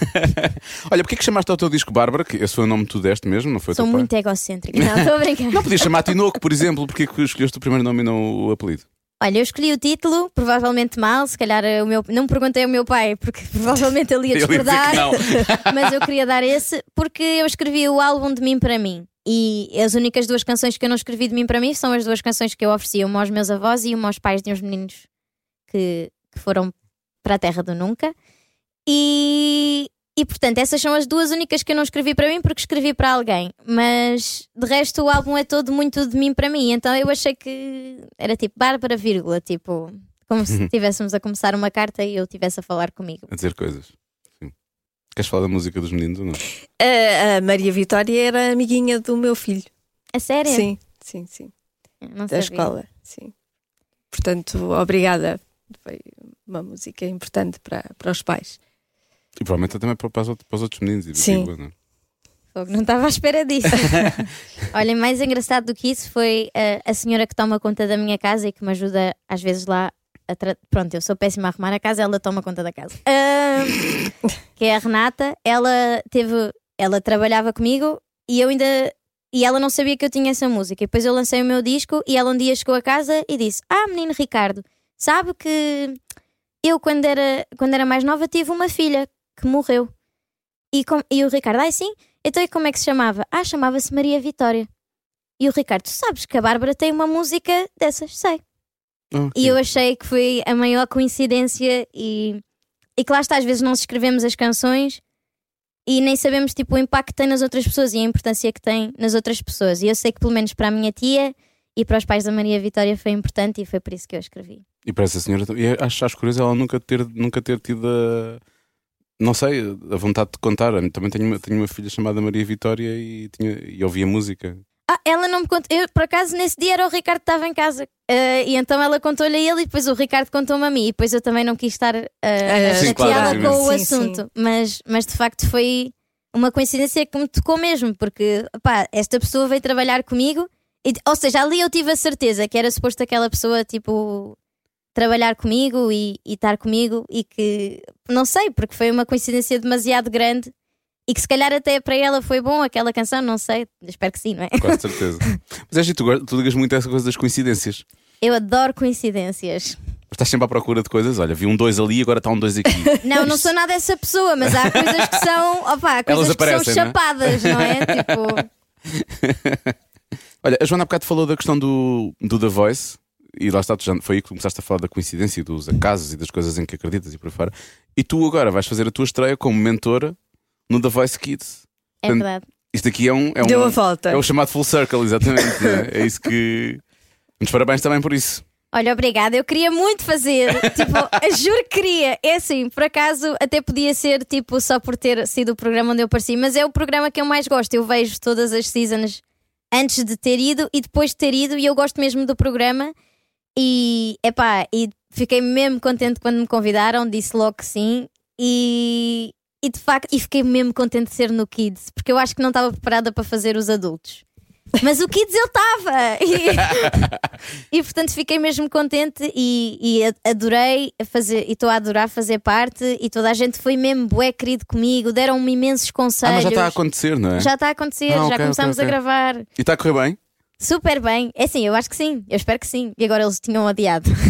Olha, porquê que chamaste ao teu disco Bárbara? Que foi o nome que tu deste mesmo, não foi Sou muito egocêntrica. Não, estou a brincar. Não podias chamar Tinoco, por exemplo, porque que escolheste o primeiro nome e não o apelido? Olha, eu escolhi o título, provavelmente mal, se calhar eh, o meu. Não perguntei ao meu pai, porque provavelmente ele ia discordar. mas eu queria dar esse porque eu escrevi o álbum de mim para mim. E as únicas duas canções que eu não escrevi de mim para mim são as duas canções que eu ofereci, uma aos meus avós e uma aos pais de uns meninos que, que foram para a terra do nunca. E, e portanto, essas são as duas únicas que eu não escrevi para mim porque escrevi para alguém. Mas de resto, o álbum é todo muito de mim para mim. Então eu achei que era tipo Bárbara, vírgula, tipo, como se estivéssemos a começar uma carta e eu estivesse a falar comigo. A dizer coisas. Sim. Queres falar da música dos meninos ou não? A, a Maria Vitória era amiguinha do meu filho. A sério? Sim, sim, sim. Não Da sabia. escola, sim. Portanto, obrigada. Foi uma música importante para, para os pais. E provavelmente também para, para os outros, para os outros meninos. E do Sim. Tigo, não é? Fogo, Não estava à espera disso. Olha, mais engraçado do que isso foi uh, a senhora que toma conta da minha casa e que me ajuda às vezes lá a tra- Pronto, eu sou péssima a arrumar a casa, ela toma conta da casa. Que é a Renata. Ela teve. Ela trabalhava comigo e eu ainda. E ela não sabia que eu tinha essa música. E depois eu lancei o meu disco e ela um dia chegou a casa e disse: Ah, menino Ricardo, sabe que eu, quando era, quando era mais nova, tive uma filha que morreu. E, com- e o Ricardo, ai sim, então e como é que se chamava? Ah, chamava-se Maria Vitória. E o Ricardo, tu sabes que a Bárbara tem uma música dessas? Sei. Ah, E eu achei que foi a maior coincidência e, e que lá está, às vezes não escrevemos as canções e nem sabemos tipo, o impacto que tem nas outras pessoas e a importância que tem nas outras pessoas. E eu sei que pelo menos para a minha tia e para os pais da Maria Vitória foi importante e foi por isso que eu escrevi. E para essa senhora, e acho, acho curioso ela nunca ter, nunca ter tido a, não sei, a vontade de contar. Eu Também tenho uma, tenho uma filha chamada Maria Vitória e, tinha, e ouvia música. Ah, ela não me contou. Eu, por acaso, nesse dia era o Ricardo que estava em casa. Ah, e então ela contou-lhe a ele e depois o Ricardo contou-me a mim. E depois eu também não quis estar Sim, chateada claro, com o. Sim, assunto. Mas, mas de facto foi uma coincidência que me tocou mesmo, porque pá, esta pessoa veio trabalhar comigo E, ou seja, ali eu tive a certeza que era suposto aquela pessoa, tipo, trabalhar comigo e, e estar comigo e que, não sei, porque foi uma coincidência demasiado grande e que se calhar até para ela foi bom aquela canção, não sei, espero que sim, não é? Com certeza. Mas é giro, tu, tu ligas muito a essa coisa das coincidências. Eu adoro coincidências. Estás sempre à procura de coisas. Olha, vi um 2 ali e agora está um 2 aqui. Não, não sou nada essa pessoa, mas há coisas que são, opa, há coisas que aparecem, são não é? chapadas, não é? Tipo, Olha, a Joana há bocado falou da questão do, do The Voice. E lá está, tu já, foi aí que começaste a falar da coincidência, e dos acasos e das coisas em que acreditas e por aí fora. E tu agora vais fazer a tua estreia como mentora no The Voice Kids. é Portanto, verdade. Isto aqui é um. É Deu um, a volta. É o chamado full circle, exatamente. não é? isso que. Muitos parabéns também por isso. Olha, obrigada. Eu queria muito fazer. tipo, juro que queria. É assim, por acaso até podia ser tipo só por ter sido o programa onde eu apareci, mas é o programa que eu mais gosto. Eu vejo todas as seasons antes de ter ido e depois de ter ido, e eu gosto mesmo do programa. E epá, e fiquei mesmo contente quando me convidaram, disse logo que sim. E, e de facto, e fiquei mesmo contente de ser no Kids, porque eu acho que não estava preparada para fazer os adultos. Mas o Kids eu estava! E, e, portanto fiquei mesmo contente e, e adorei fazer, e estou a adorar fazer parte. E toda a gente foi mesmo bué querido comigo, deram-me imensos Ah, conselhos. mas já está a acontecer, não é? Já está a acontecer, Ah, já ok, começámos ok, ok. a gravar. E está a correr bem? Super bem. É assim, eu acho que sim. Eu espero que sim. E agora eles tinham adiado.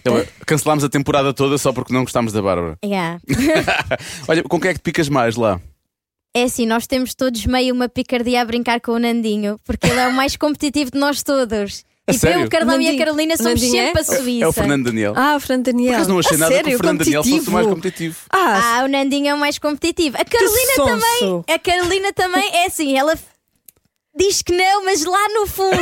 Então, Cancelámos a temporada toda só porque não gostámos da Bárbara. Yeah. Olha, com quem é que te picas mais lá? É assim, nós temos todos meio uma picardia a brincar com o Nandinho, porque ele é o mais competitivo de nós todos. A e sério? eu, o Carlão e a Nandinho- Carolina somos Nandinho é? sempre a Suíça. É o Fernando Daniel. Ah, o Fernando Daniel. Acaso não achei A nada que sério? o Fernando Daniel fosse o mais Competitivo? Ah, Ah, o Nandinho é o mais competitivo. A Carolina também. A Carolina também é assim, ela diz que não, mas lá no fundo.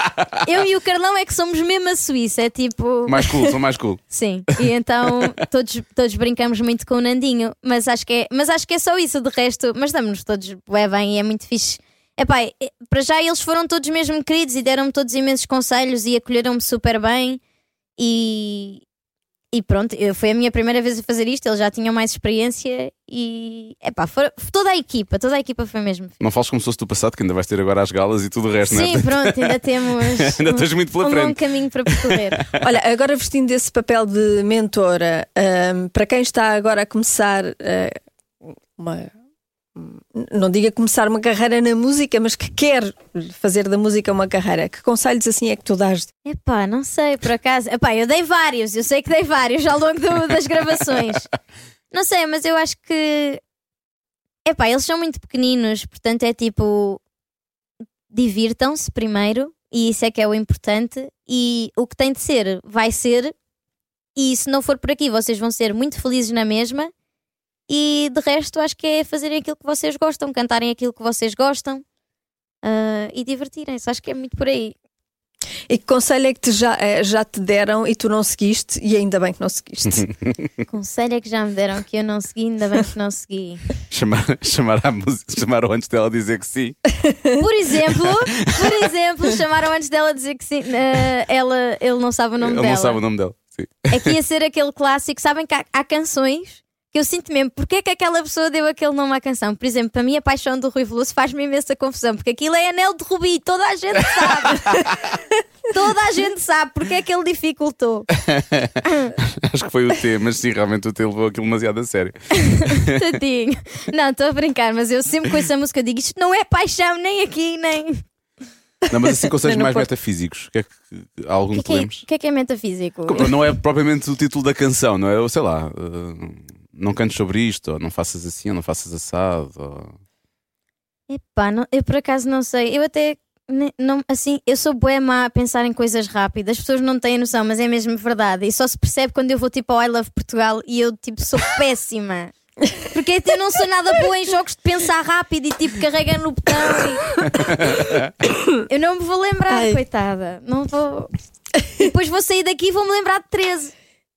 eu e o Carlão é que somos mesmo a Suíça. É tipo. Mais cool, são mais cool. Sim, e então todos, todos brincamos muito com o Nandinho, mas acho que é, mas acho que é só isso, de resto, mas damos-nos todos bué bem e é muito fixe. Epá, é- para já eles foram todos mesmo queridos e deram-me todos imensos conselhos e acolheram-me super bem e, e pronto, foi a minha primeira vez a fazer isto, eles já tinham mais experiência e epá, for- toda a equipa, toda a equipa foi mesmo. Não fales como se fosse do passado, que ainda vais ter agora as galas e tudo o resto, não Sim, é? pronto, ainda temos Ainda tens muito pela um frente. longo caminho para percorrer. Olha, agora vestindo esse papel de mentora, ahm, para quem está agora a começar ah, uma. Não diga começar uma carreira na música, mas que quer fazer da música uma carreira, que conselhos assim é que tu dás? Epá, não sei, por acaso. Epá, eu dei vários, eu sei que dei vários ao longo do- das gravações. Não sei, mas eu acho que. Epá, eles são muito pequeninos, portanto é tipo. Divirtam-se primeiro, e isso é que é o importante. E o que tem de ser, vai ser. E se não for por aqui, vocês vão ser muito felizes na mesma. E de resto, acho que é fazerem aquilo que vocês gostam, cantarem aquilo que vocês gostam ah, e divertirem-se. Acho que é muito por aí. E que conselho é que te já, eh, já te deram e tu não seguiste, e ainda bem que não seguiste? Conselho é que já me deram que eu não segui, ainda bem que não segui. Chamar, chamar a música, chamaram antes dela dizer que sim. Por exemplo, por exemplo, chamaram antes dela dizer que sim, eh, ela, ele não sabe o nome Ele dela. não sabe o nome dela. Sim. É que ia ser aquele clássico, sabem que há, há canções que eu sinto mesmo, porque é que aquela pessoa deu aquele nome à canção? Por exemplo, para mim a paixão do Rui Veloso faz-me imensa confusão, porque aquilo é anel de rubi, toda a gente sabe. toda a gente sabe porque é que ele dificultou. Acho que foi o T, mas sim, realmente o T levou aquilo demasiado a sério. Tadinho. Não, estou a brincar, mas eu sempre com essa música digo isto não é paixão nem aqui, nem. Não, mas assim conselhos mais Porto. metafísicos. Que é que, há algum O que que, é, que é que é metafísico? Não é propriamente o título da canção, não é? Ou sei lá, uh, não cantes sobre isto, ou não faças assim, ou não faças assado. Ou... Epá, não- eu por acaso não sei. Eu até. Não, assim, eu sou bué má a pensar em coisas rápidas. As pessoas não têm noção, mas é mesmo verdade. E só se percebe quando eu vou tipo ao I Love Portugal e eu tipo sou péssima. Porque eu não sou nada boa em jogos de pensar rápido e tipo carrega no botão. e- Eu não me vou lembrar, Ai. coitada. Não vou. E depois vou sair daqui e vou-me lembrar de 13.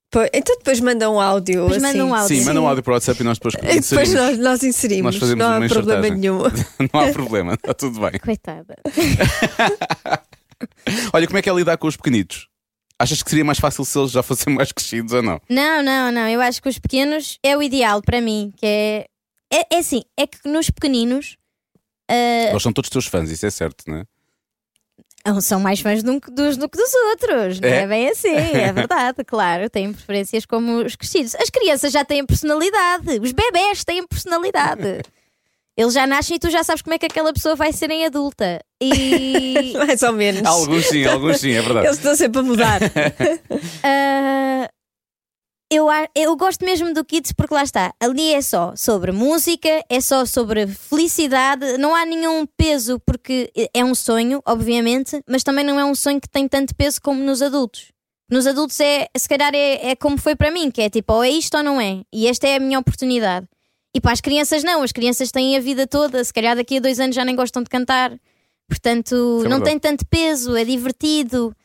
Pois, então depois manda um áudio. Depois assim. manda um áudio. Sim, manda um áudio para o WhatsApp e nós depois E depois inserimos. nós, nós inserimos. Nós fazemos não há uma problema enxertagem. nenhum. Não há problema, está tudo bem. Coitada. Olha, como é que é lidar com os pequenitos? Achas que seria mais fácil se eles já fossem mais crescidos ou não? Não, não, não. Eu acho que os pequenos é o ideal para mim. Que é, é, é assim, é que nos pequeninos. Eles são todos teus fãs, isso é certo, não é? São mais fãs que- dos do que dos outros, não É? é bem assim, é verdade, claro. Têm preferências como os crescidos. As crianças já têm personalidade, os bebés têm personalidade. Eles já nascem e tu já sabes como é que aquela pessoa vai ser em adulta. E Mais ou menos. Alguns sim, alguns sim, é verdade. Eles estão sempre a mudar. Ah, eu, eu gosto mesmo do Kids porque lá está. Ali é só sobre música, é só sobre felicidade, não há nenhum peso porque é um sonho, obviamente, mas também não é um sonho que tem tanto peso como nos adultos. Nos adultos é, se calhar é, é como foi para mim, que é tipo, ou é isto ou não é. E esta é a minha oportunidade. E para as crianças não, as crianças têm a vida toda, se calhar daqui a dois anos já nem gostam de cantar. Portanto, é não verdade. tem tanto peso, é divertido.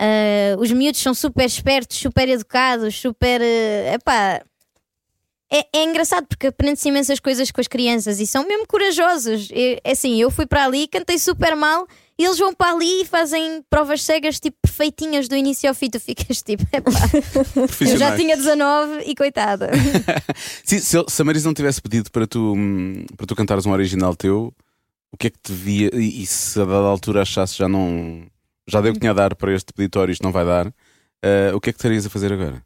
Ah, os miúdos são super espertos, super educados, super. eh, epá, é, é engraçado porque aprende-se imensas coisas com as crianças e são mesmo corajosos. É, assim, eu fui para ali, cantei super mal e eles vão para ali e fazem provas cegas tipo perfeitinhas do início ao fim. Tu ficas tipo, epá, eu já tinha 19 e coitada. Sim, se, se a Marisa não tivesse pedido para tu, hum, para tu cantares um original teu, o que é que te via? E, e se a dada altura achasse já não. Já deu o que tinha a dar para este peditório, isto não vai dar, eh, o que é que estarias a fazer agora?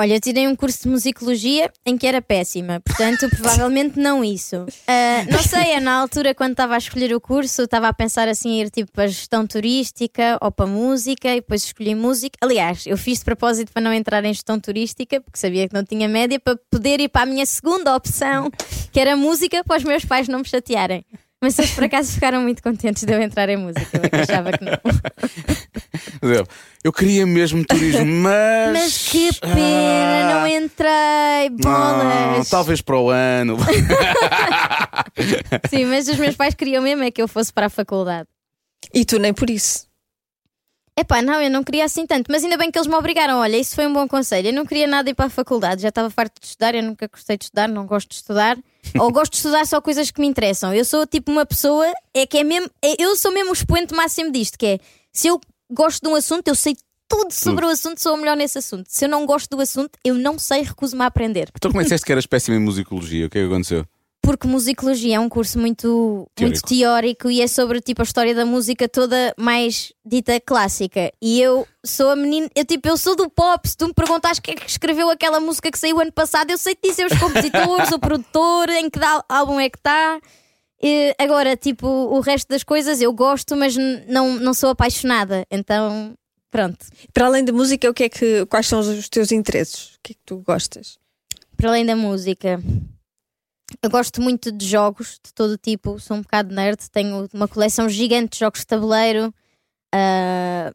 Olha, eu tirei um curso de musicologia em que era péssima, portanto, provavelmente não isso. Ah, não sei, eu, na altura, quando estava a escolher o curso, estava a pensar assim, em ir tipo para gestão turística ou para música, e depois escolhi música. Aliás, eu fiz de propósito para não entrar em gestão turística, porque sabia que não tinha média, para poder ir para a minha segunda opção, que era música, para os meus pais não me chatearem. Mas eles por acaso ficaram muito contentes de eu entrar em música, eu é que achava que não. Eu queria mesmo turismo, mas. Mas que pena, não entrei, Não, bolas. talvez para o ano. Sim, mas os meus pais queriam mesmo é que eu fosse para a faculdade. E tu nem por isso. Epá, não, eu não queria assim tanto, mas ainda bem que eles me obrigaram. Olha, isso foi um bom conselho. Eu não queria nada ir para a faculdade, já estava farto de estudar, eu nunca gostei de estudar, não gosto de estudar. Ou gosto de estudar só coisas que me interessam. Eu sou tipo uma pessoa, é que é mesmo, é- eu sou mesmo o expoente máximo disto, que é se eu gosto de um assunto, eu sei tudo sobre o assunto, sou a melhor nesse assunto. Se eu não gosto do assunto, eu não sei, recuso-me a aprender. então, como é que disseste que eras péssima em musicologia? O que é que aconteceu? Porque musicologia é um curso muito Teórico. muito teórico e é sobre tipo a história da música toda mais dita clássica. E eu sou a menina, eu tipo, eu sou do pop. Se tu me perguntas quem é que escreveu aquela música que saiu ano passado, eu sei te dizer os compositores, o produtor, em que dá- álbum é que está. Agora, tipo, o resto das coisas eu gosto, mas não, não sou apaixonada. Então, pronto. Para além da música, o que é que, quais são os teus interesses? O que é que tu gostas? para além da música, eu gosto muito de jogos de todo tipo. Sou um bocado nerd, tenho uma coleção gigante de jogos de tabuleiro. Ah,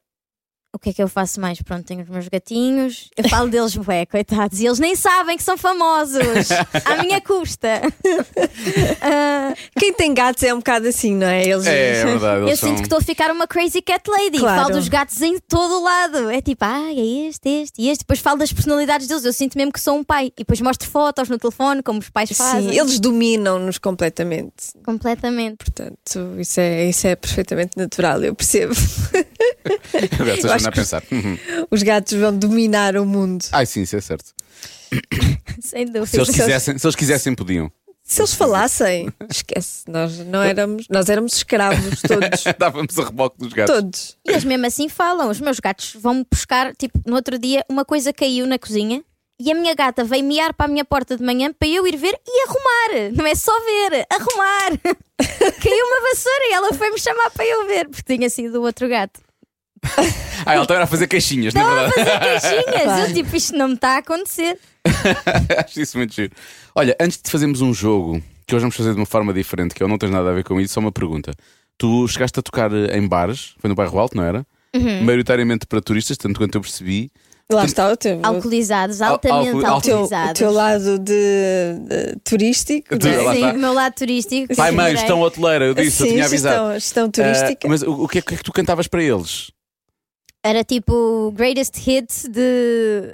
o que é que eu faço mais? Pronto, tenho os meus gatinhos. Eu falo deles, bué, coitados, e eles nem sabem que são famosos à minha custa. Ah, Quem tem gatos é um bocado assim, não é? Eles É, é verdade. eu eles sinto são- que estou a ficar uma crazy cat lady. Claro. Falo dos gatos em todo o lado. É tipo, ah, é este, este e este. Depois falo das personalidades deles. Eu sinto mesmo que sou um pai. E depois mostro fotos no telefone, como os pais fazem. Sim, eles dominam-nos completamente. Completamente. Portanto, isso é, isso é perfeitamente natural, eu percebo. Acho a pensar. Uhum. Os gatos vão dominar o mundo. Ai, sim, isso é certo. Sem dúvida. Se eles quisessem, se eles quisessem podiam. Se eles falassem, esquece, nós não éramos, nós éramos escravos todos. Dávamos a reboque dos gatos. todos. E eles mesmo assim falam. Os meus gatos vão-me buscar, tipo, no outro dia, uma coisa caiu na cozinha e a minha gata veio miar para a minha porta de manhã para eu ir ver e arrumar. Não é só ver, arrumar. caiu uma vassoura e ela foi-me chamar para eu ver, porque tinha sido o outro gato. Ah, ela estava a fazer queixinhas, na Estava a verdade. fazer queixinhas. Eu, tipo, isto não me está a acontecer. Acho isso muito giro. Olha, antes de fazermos um jogo, que hoje vamos fazer de uma forma diferente, que eu não tens nada a ver com isso, só uma pergunta. Tu chegaste a tocar em bares, foi no bairro Alto, não era? Uhum. Maioritariamente para turistas, tanto quanto eu percebi. Lá está o teu, Alcoolizados, Al- altamente alco- o teu, o alcoolizados. teu lado de, de turístico. Tu- é? Sim, o meu lado turístico. Pai, mãe, estão hoteleira, eu disse, eu Sim, tinha avisado. Estão, estão turística. Ah, mas o, o que é, o que é que tu cantavas para eles? Era tipo o greatest hit de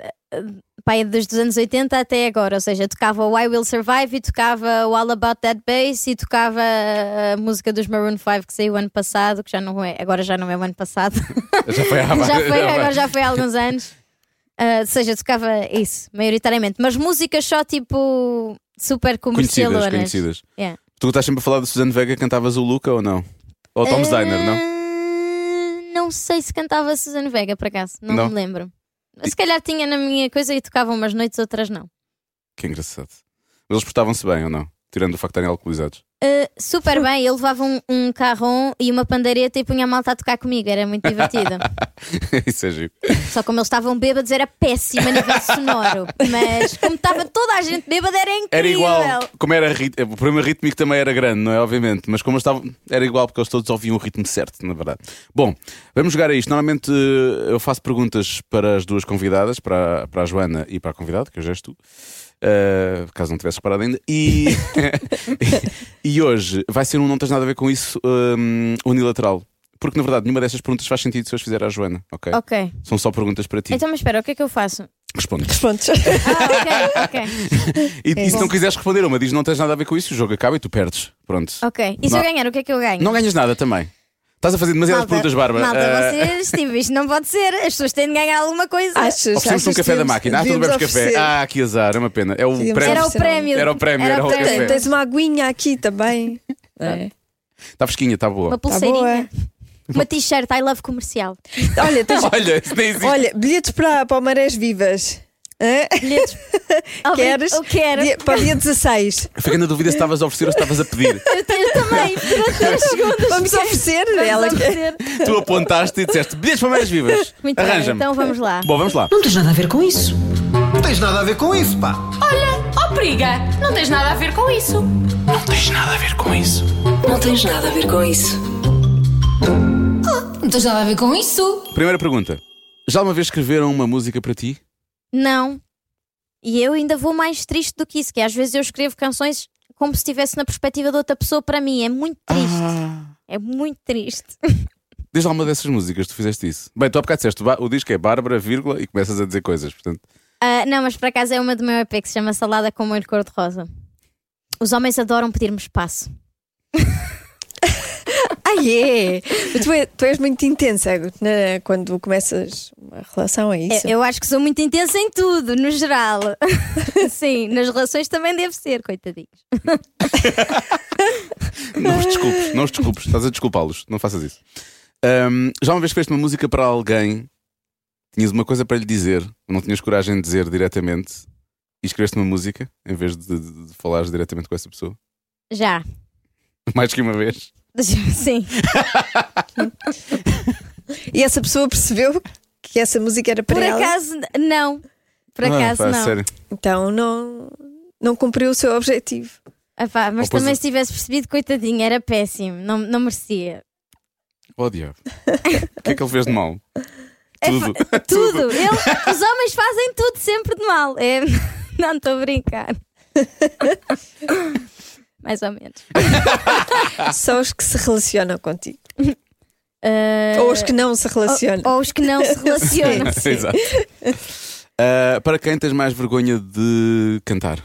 pai dos dos anos 80 até agora, ou seja, tocava o I Will Survive e tocava o All About That Bass e tocava a música dos Maroon 5 que saiu ano passado, que já não é, agora já não é o ano passado, Já foi há já foi, agora já foi há alguns anos. Ah, ou seja, tocava isso, maioritariamente, mas músicas só tipo super Conhecidas, comercialonas. conhecidas. Yeah. Tu estás sempre a falar de Suzanne Vega, cantavas o Luca ou não? Ou Tom's Diner, não? Não sei se cantava Susana Vega, por acaso. Não, Não. me lembro. Se calhar tinha na minha coisa e tocava umas noites, outras não. Que engraçado. Mas eles portavam-se bem ou não? Tirando o facto de estarem alcoolizados. Uh, super bem, ele levava um, um carrom e uma pandeireta e punha a malta a tocar comigo, era muito divertido. Isso é giro. Só como eles estavam bêbados era péssimo a nível sonoro. Mas como estava toda a gente bêbada era incrível. Era igual. Como era o problema rítmico também era grande, não é? Obviamente. Mas como eles estavam. Era igual porque eles todos ouviam o ritmo certo, na verdade. Bom, vamos jogar a isto. Normalmente eh, eu faço perguntas para as duas convidadas, para, para a Joana e para a convidada, que hoje és tu. Eh, caso não tivesse reparado ainda. E, e hoje vai ser um não tens nada a ver com isso hum, unilateral. Porque na verdade nenhuma dessas perguntas faz sentido se eu as fizer à Joana, ok? Ok. São só perguntas para ti. Então, mas espera, o que é que eu faço? Responde. Respondes. Ah, ok, ok. E, e se não quiseres responder uma, diz não tens nada a ver com isso, o jogo acaba e tu perdes. Pronto. Ok. E se Não. eu ganhar, o que é que eu ganho? Não ganhas nada também. Estás a fazer demasiadas Malta, perguntas, Bárbara. Malta, Ah, vocês, tipo, isto não pode ser. As pessoas têm de ganhar alguma coisa. Achas? Oferecemos um achas café da máquina. Ah, tu bebes café. Ah, que azar, é uma pena. É o prémio. Era o prémio. Era o prémio, era o prémio. Tens uma aguinha aqui também. É. Está fresquinha, está boa. Uma Tá pulseirinha. Uma t-shirt I love comercial. Olha, tens, Olha, olha, bilhetes para, para o Marés Vivas. Hã? Bilhetes. Queres? Eu quero. Dia- para o dia 16. Fiquei na dúvida se estavas a oferecer ou se estavas a pedir. Eu, também. Durante 10 segundos. Vamos oferecer? Vamos Ela oferecer. tu apontaste e disseste bilhetes para meias vivas. Muito bem, Arranja-me. então vamos lá. Bom, vamos lá. Não tens nada a ver com isso. Não tens nada a ver com isso, pá. Olha, ó briga, não tens nada a ver com isso. Não tens nada a ver com isso. Não tens nada a ver com isso. Primeira pergunta. Já uma vez escreveram uma música para ti? Não. E eu ainda vou mais triste do que isso, que às vezes eu escrevo canções como se estivesse na perspectiva de outra pessoa para mim. É muito triste. Ah. É muito triste. Diz lá uma dessas músicas, tu fizeste isso. Bem, tu há bocado disseste, o disco é Bárbara, vírgula, e começas a dizer coisas. Portanto, Ah, não, mas por acaso é uma do meu EP que se chama Salada com Molho Cor-de-Rosa. Os homens adoram pedir-me espaço. Ah, é! Tu, é- tu és muito intensa né, quando começas uma relação, é isso? É, eu acho que sou muito intensa em tudo, no geral. Sim, nas relações também deve ser, coitadinhos. não os desculpes, não os desculpes, estás a desculpá-los, não faças isso. Ahm, já uma vez fizeste uma música para alguém, tinhas uma coisa para lhe dizer, não tinhas coragem de dizer diretamente, e escreveste uma música em vez de, de, de falares diretamente com essa pessoa? Já. Mais que uma vez? Sim. E essa pessoa percebeu que essa música era para Por ela? acaso, não. Por Ah, acaso, pá, não. Sério. Então não, não cumpriu o seu objetivo. Ah pá, mas também se tivesse percebido, coitadinho, era péssimo. Não, não merecia. Oh, diabo. O que é que ele fez de mal? É Tudo. tudo. Ele- os homens fazem tudo sempre de mal. É, não estou a brincar. Mais ou menos. Só os que se relacionam contigo. Ah, Ou os que não se relacionam. ou- ou os que não se relacionam. Sim. Exato. Ah, para quem tens mais vergonha de cantar?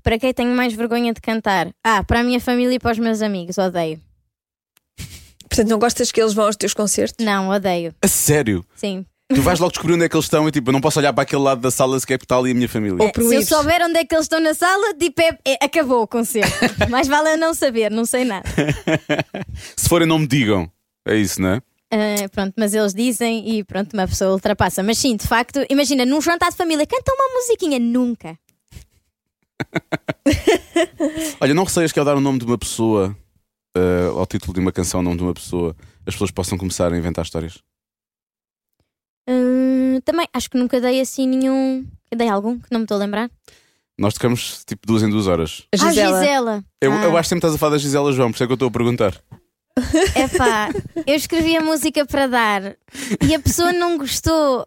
Para quem tenho mais vergonha de cantar? Ah, para a minha família e para os meus amigos, odeio. Portanto, não gostas que eles vão aos teus concertos? Não, odeio. A sério? Sim. Tu vais logo descobrir onde é que eles estão e tipo, eu não posso olhar para aquele lado da sala sequer porque está ali a minha família. Ou Se eu souber onde é que eles estão na sala, tipo, é- é- acabou o concerto. Mais vale eu não saber, não sei nada. Se forem, não me digam. É isso, não é? Ah, pronto, mas eles dizem e pronto, uma pessoa ultrapassa. Mas sim, de facto, imagina, num jantar de família, canta uma musiquinha. Nunca. Olha, não receias que ao dar o nome de uma pessoa, ah, ao título de uma canção, o nome de uma pessoa, as pessoas possam começar a inventar histórias? Ah, também, acho que nunca dei assim nenhum. Dei algum que não me estou a lembrar? Nós tocamos tipo duas em duas horas. A Gisela. Ah, Gisela. Eu, Ah. eu acho que sempre estás a falar da Gisela João, por isso é que eu estou a perguntar. Epá, eu escrevi a música para dar e a pessoa não gostou.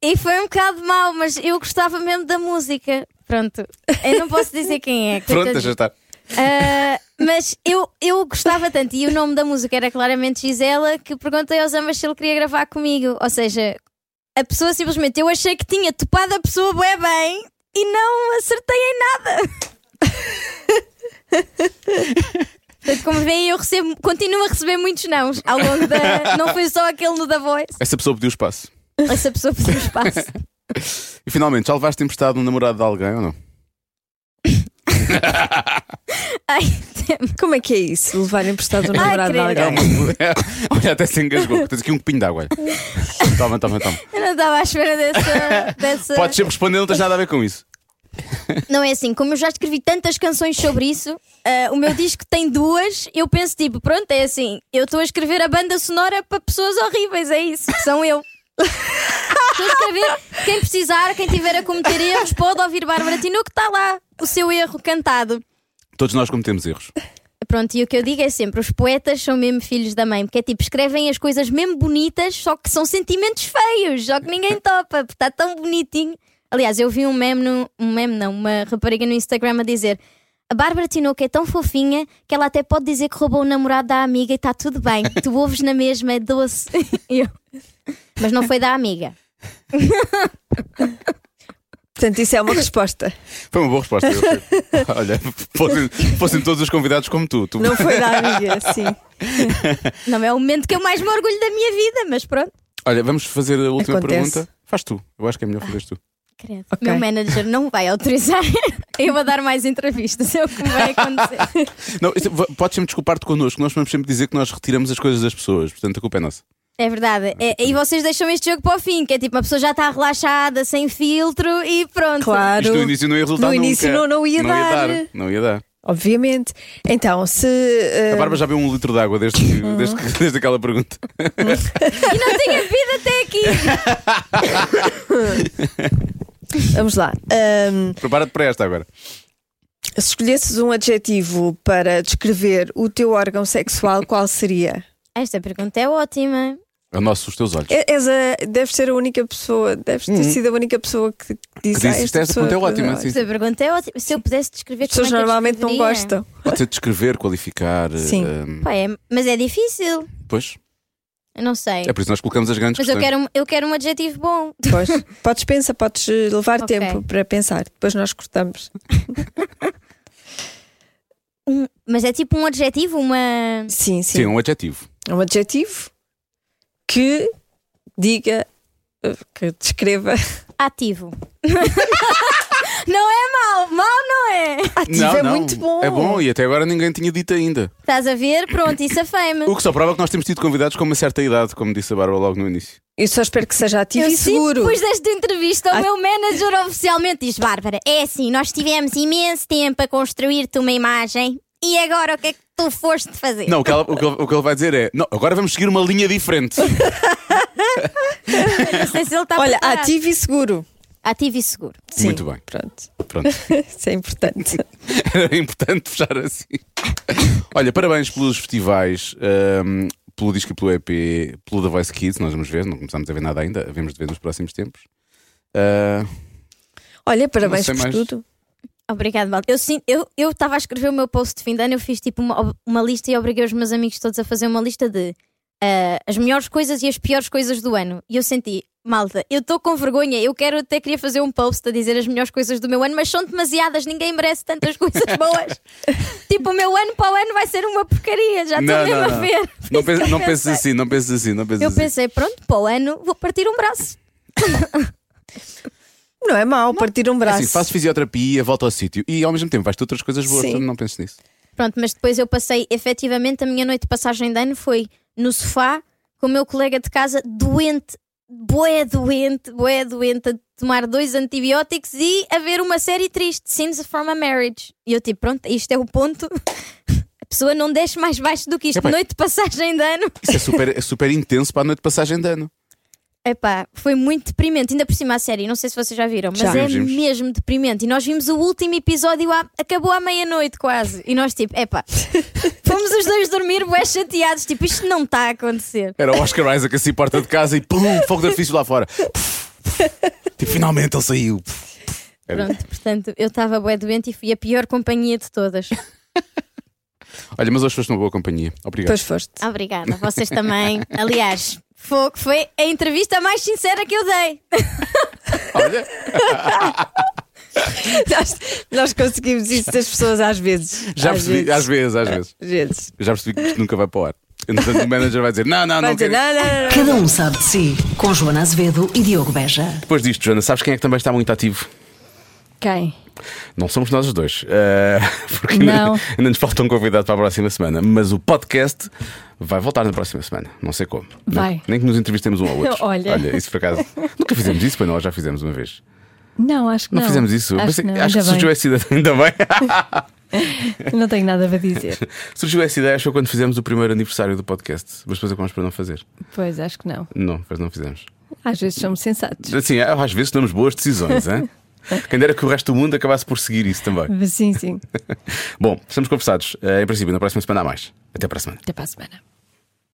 E foi um bocado mau, mas eu gostava mesmo da música. Pronto, eu não posso dizer quem é. Pronto, já está. Ah, mas eu, eu gostava tanto e o nome da música era claramente Gisela que perguntei aos ambas se ele queria gravar comigo. Ou seja, a pessoa simplesmente eu achei que tinha topado a pessoa bué bem e não acertei em nada. Portanto, como veem, eu recebo, continuo a receber muitos nãos ao longo da. Não foi só aquele no da voz. Essa pessoa pediu espaço. Essa pessoa pediu espaço. E finalmente, já levaste emprestado um namorado de alguém ou não? Ai, Como é que é isso? Levar emprestado o namorado de alguém? Olha, até se engasgou. Tens aqui um copinho de água. olha. Toma, toma, toma. eu não estava à espera dessa. dessa... Podes sempre responder, não tens nada a ver com isso. Não é assim, como eu já escrevi tantas canções sobre isso, ah, o meu disco tem duas, eu penso tipo, pronto, é assim, eu estou a escrever a banda sonora para pessoas horríveis, é isso, que são eu. Estou a escrever, quem precisar, quem tiver a cometer erros, pode ouvir Bárbara Tino que está lá, o seu erro cantado. Todos nós cometemos erros. Pronto, e o que eu digo é sempre: os poetas são mesmo filhos da mãe, porque é tipo, escrevem as coisas mesmo bonitas, só que são sentimentos feios, só que ninguém topa, porque está tão bonitinho. Aliás, eu vi um meme, no, um meme não, uma rapariga no Instagram a dizer. A Bárbara Tinoco é tão fofinha que ela até pode dizer que roubou o namorado da amiga e está tudo bem. Tu ouves na mesma, é doce. Eu, Mas não foi da amiga. Portanto, isso é uma resposta. Foi uma boa resposta. Olha, fossem, fossem todos os convidados como tu. tu Não foi da amiga, sim. Não é o momento que eu mais me orgulho da minha vida, mas pronto. Olha, vamos fazer a última Acontece. pergunta. Faz tu. Eu acho que é melhor fazeres tu. Credo. Ok. Meu manager não vai autorizar eu a dar mais entrevistas. É o que vai acontecer. Não, podes sempre desculpar-te connosco. Nós vamos sempre dizer que nós retiramos as coisas das pessoas. Portanto, a culpa é nossa. É verdade. É- e vocês deixam este jogo para o fim, que é tipo, a pessoa já está relaxada, sem filtro e pronto. Claro. Isto no início não ia resultar No início nunca. não- não ia dar. Não ia dar. Obviamente. Então, se. eh, A Bárbara já bebeu um litro de água desde, que- desde, que- desde aquela pergunta. E não tinha vida até aqui. Vamos lá. Ahm, Prepara-te para esta agora. se escolhesses um adjetivo para descrever o teu órgão sexual, qual seria? Esta pergunta é ótima. O nosso, os teus olhos. É- És a, deves ser a única pessoa, deves ter sido a única pessoa que disse, Que "Ah, esta esta pergunta é ótima, olha." sim. Esta pergunta é ótima. Se eu pudesse descrever As pessoas é eu normalmente não gostam. Pode ser descrever, qualificar. Sim. Pá, é- mas é difícil. pois. Eu não sei. É por isso que nós colocamos as grandes Mas eu questões. quero, um- eu quero um adjetivo bom. Pois, podes pensar, podes eh, levar Ok. tempo para pensar. Depois nós cortamos. Um- mas é tipo um adjetivo, uma. Sim, sim. Sim, um adjetivo. É um adjetivo que diga, que descreva. Ativo. não é mau, mau não é. Ativo não, é não. muito bom. É bom e até agora ninguém tinha dito ainda. Estás a ver? Pronto, isso afei-me. O que só prova que nós temos tido convidados com uma certa idade, como disse a Bárbara logo no início. Eu só espero que seja ativo Eu e seguro. depois desta entrevista, o meu manager oficialmente diz: Bárbara, é assim, nós tivemos imenso tempo a construir-te uma imagem e agora o que é que tu foste fazer? Não, o que, ela- o que ele, o que ele vai dizer é: não, agora vamos seguir uma linha diferente. Não sei se ele está Olha, preparado. ativo e seguro. Ativo e seguro. Sim, Muito bem. Pronto. Pronto. Isso é importante. Era importante fechar assim. Olha, parabéns pelos festivais, ahm, pelo disco e pelo EP, pelo The Voice Kids. Nós vamos ver, não começámos a ver nada ainda, havemos de ver nos próximos tempos. Ah, Olha, parabéns sei por mais. tudo. Obrigado, Val. Eu sim- eu eu estava a escrever o meu post de fim de ano, eu fiz tipo uma, uma lista e obriguei os meus amigos todos a fazer uma lista de ah, as melhores coisas e as piores coisas do ano. E eu senti, malta, eu estou com vergonha, eu quero até queria fazer um post a dizer as melhores coisas do meu ano, mas são demasiadas, ninguém merece tantas coisas boas. tipo, o meu ano para o ano vai ser uma porcaria, já estou mesmo não, a não. ver. Não, penses, não penses assim, não penses assim, não penses Eu assim. pensei, pronto, para o ano vou partir um braço. Não é mau partir um braço. Assim, faço fisioterapia, volto ao sítio e ao mesmo tempo vais-te outras coisas boas, Sim. portanto não penses nisso. Pronto, mas depois eu passei, efetivamente, a minha noite de passagem de ano foi no sofá com o meu colega de casa doente, boé doente, boé doente, a tomar dois antibióticos e a ver uma série triste, Scenes from a Marriage. E eu tipo, pronto, isto é o ponto. A pessoa não desce mais baixo do que isto. Epá. Noite de passagem de ano. Isso é super, é super intenso para a noite de passagem de ano. Epá, foi muito deprimente. Ainda por cima a série, não sei se vocês já viram, mas Já. é Vimos, vimos. mesmo deprimente. E nós vimos o último episódio, à- acabou à meia-noite quase. E nós, tipo, epá, fomos os dois dormir, bué chateados. Tipo, isto não está a acontecer. Era o Oscar Isaac assim, porta de casa e pum, fogo de artifício lá fora. tipo, finalmente ele saiu. Era- Pronto, portanto, eu estava bué doente e fui a pior companhia de todas. Olha, mas hoje foste uma boa companhia. Obrigado. Depois foste. Obrigada, vocês também. Aliás, foi, foi a entrevista mais sincera que eu dei. Olha, nós, nós conseguimos isso das pessoas às vezes. já às percebi, vezes. às vezes, às vezes. Às vezes. Já percebi que isto nunca vai para o ar. Entretanto, o manager vai dizer: Não, não, não. dizer, não, não, não. Cada um sabe de si. Com Joana Azevedo e Diogo Beja. Depois disto, Joana, sabes quem é que também está muito ativo? Quem? Não somos nós os dois. eh, porque. Ainda, ainda nos falta um convidado para a próxima semana. Mas o podcast vai voltar na próxima semana. Não sei como. Vai. Nem, nem que nos entrevistemos um ao outro. Olha. isso por acaso. Nunca fizemos isso, pois nós já fizemos uma vez. Não, acho que Não, não. fizemos isso. Acho, que, não, acho que surgiu bem. essa ideia. Ainda bem. Não tenho nada para dizer. surgiu essa ideia, achou quando fizemos o primeiro aniversário do podcast. Mas depois acabamos por não fazer. Pois, acho que não. Não, depois não fizemos. Às vezes somos sensatos. Assim, às vezes tomamos boas decisões, hein? Quem dera que o resto do mundo acabasse por seguir isso também. Sim, sim. Bom, estamos conversados. Eh, Em princípio, na próxima semana há mais. Até para a semana. Até para a semana.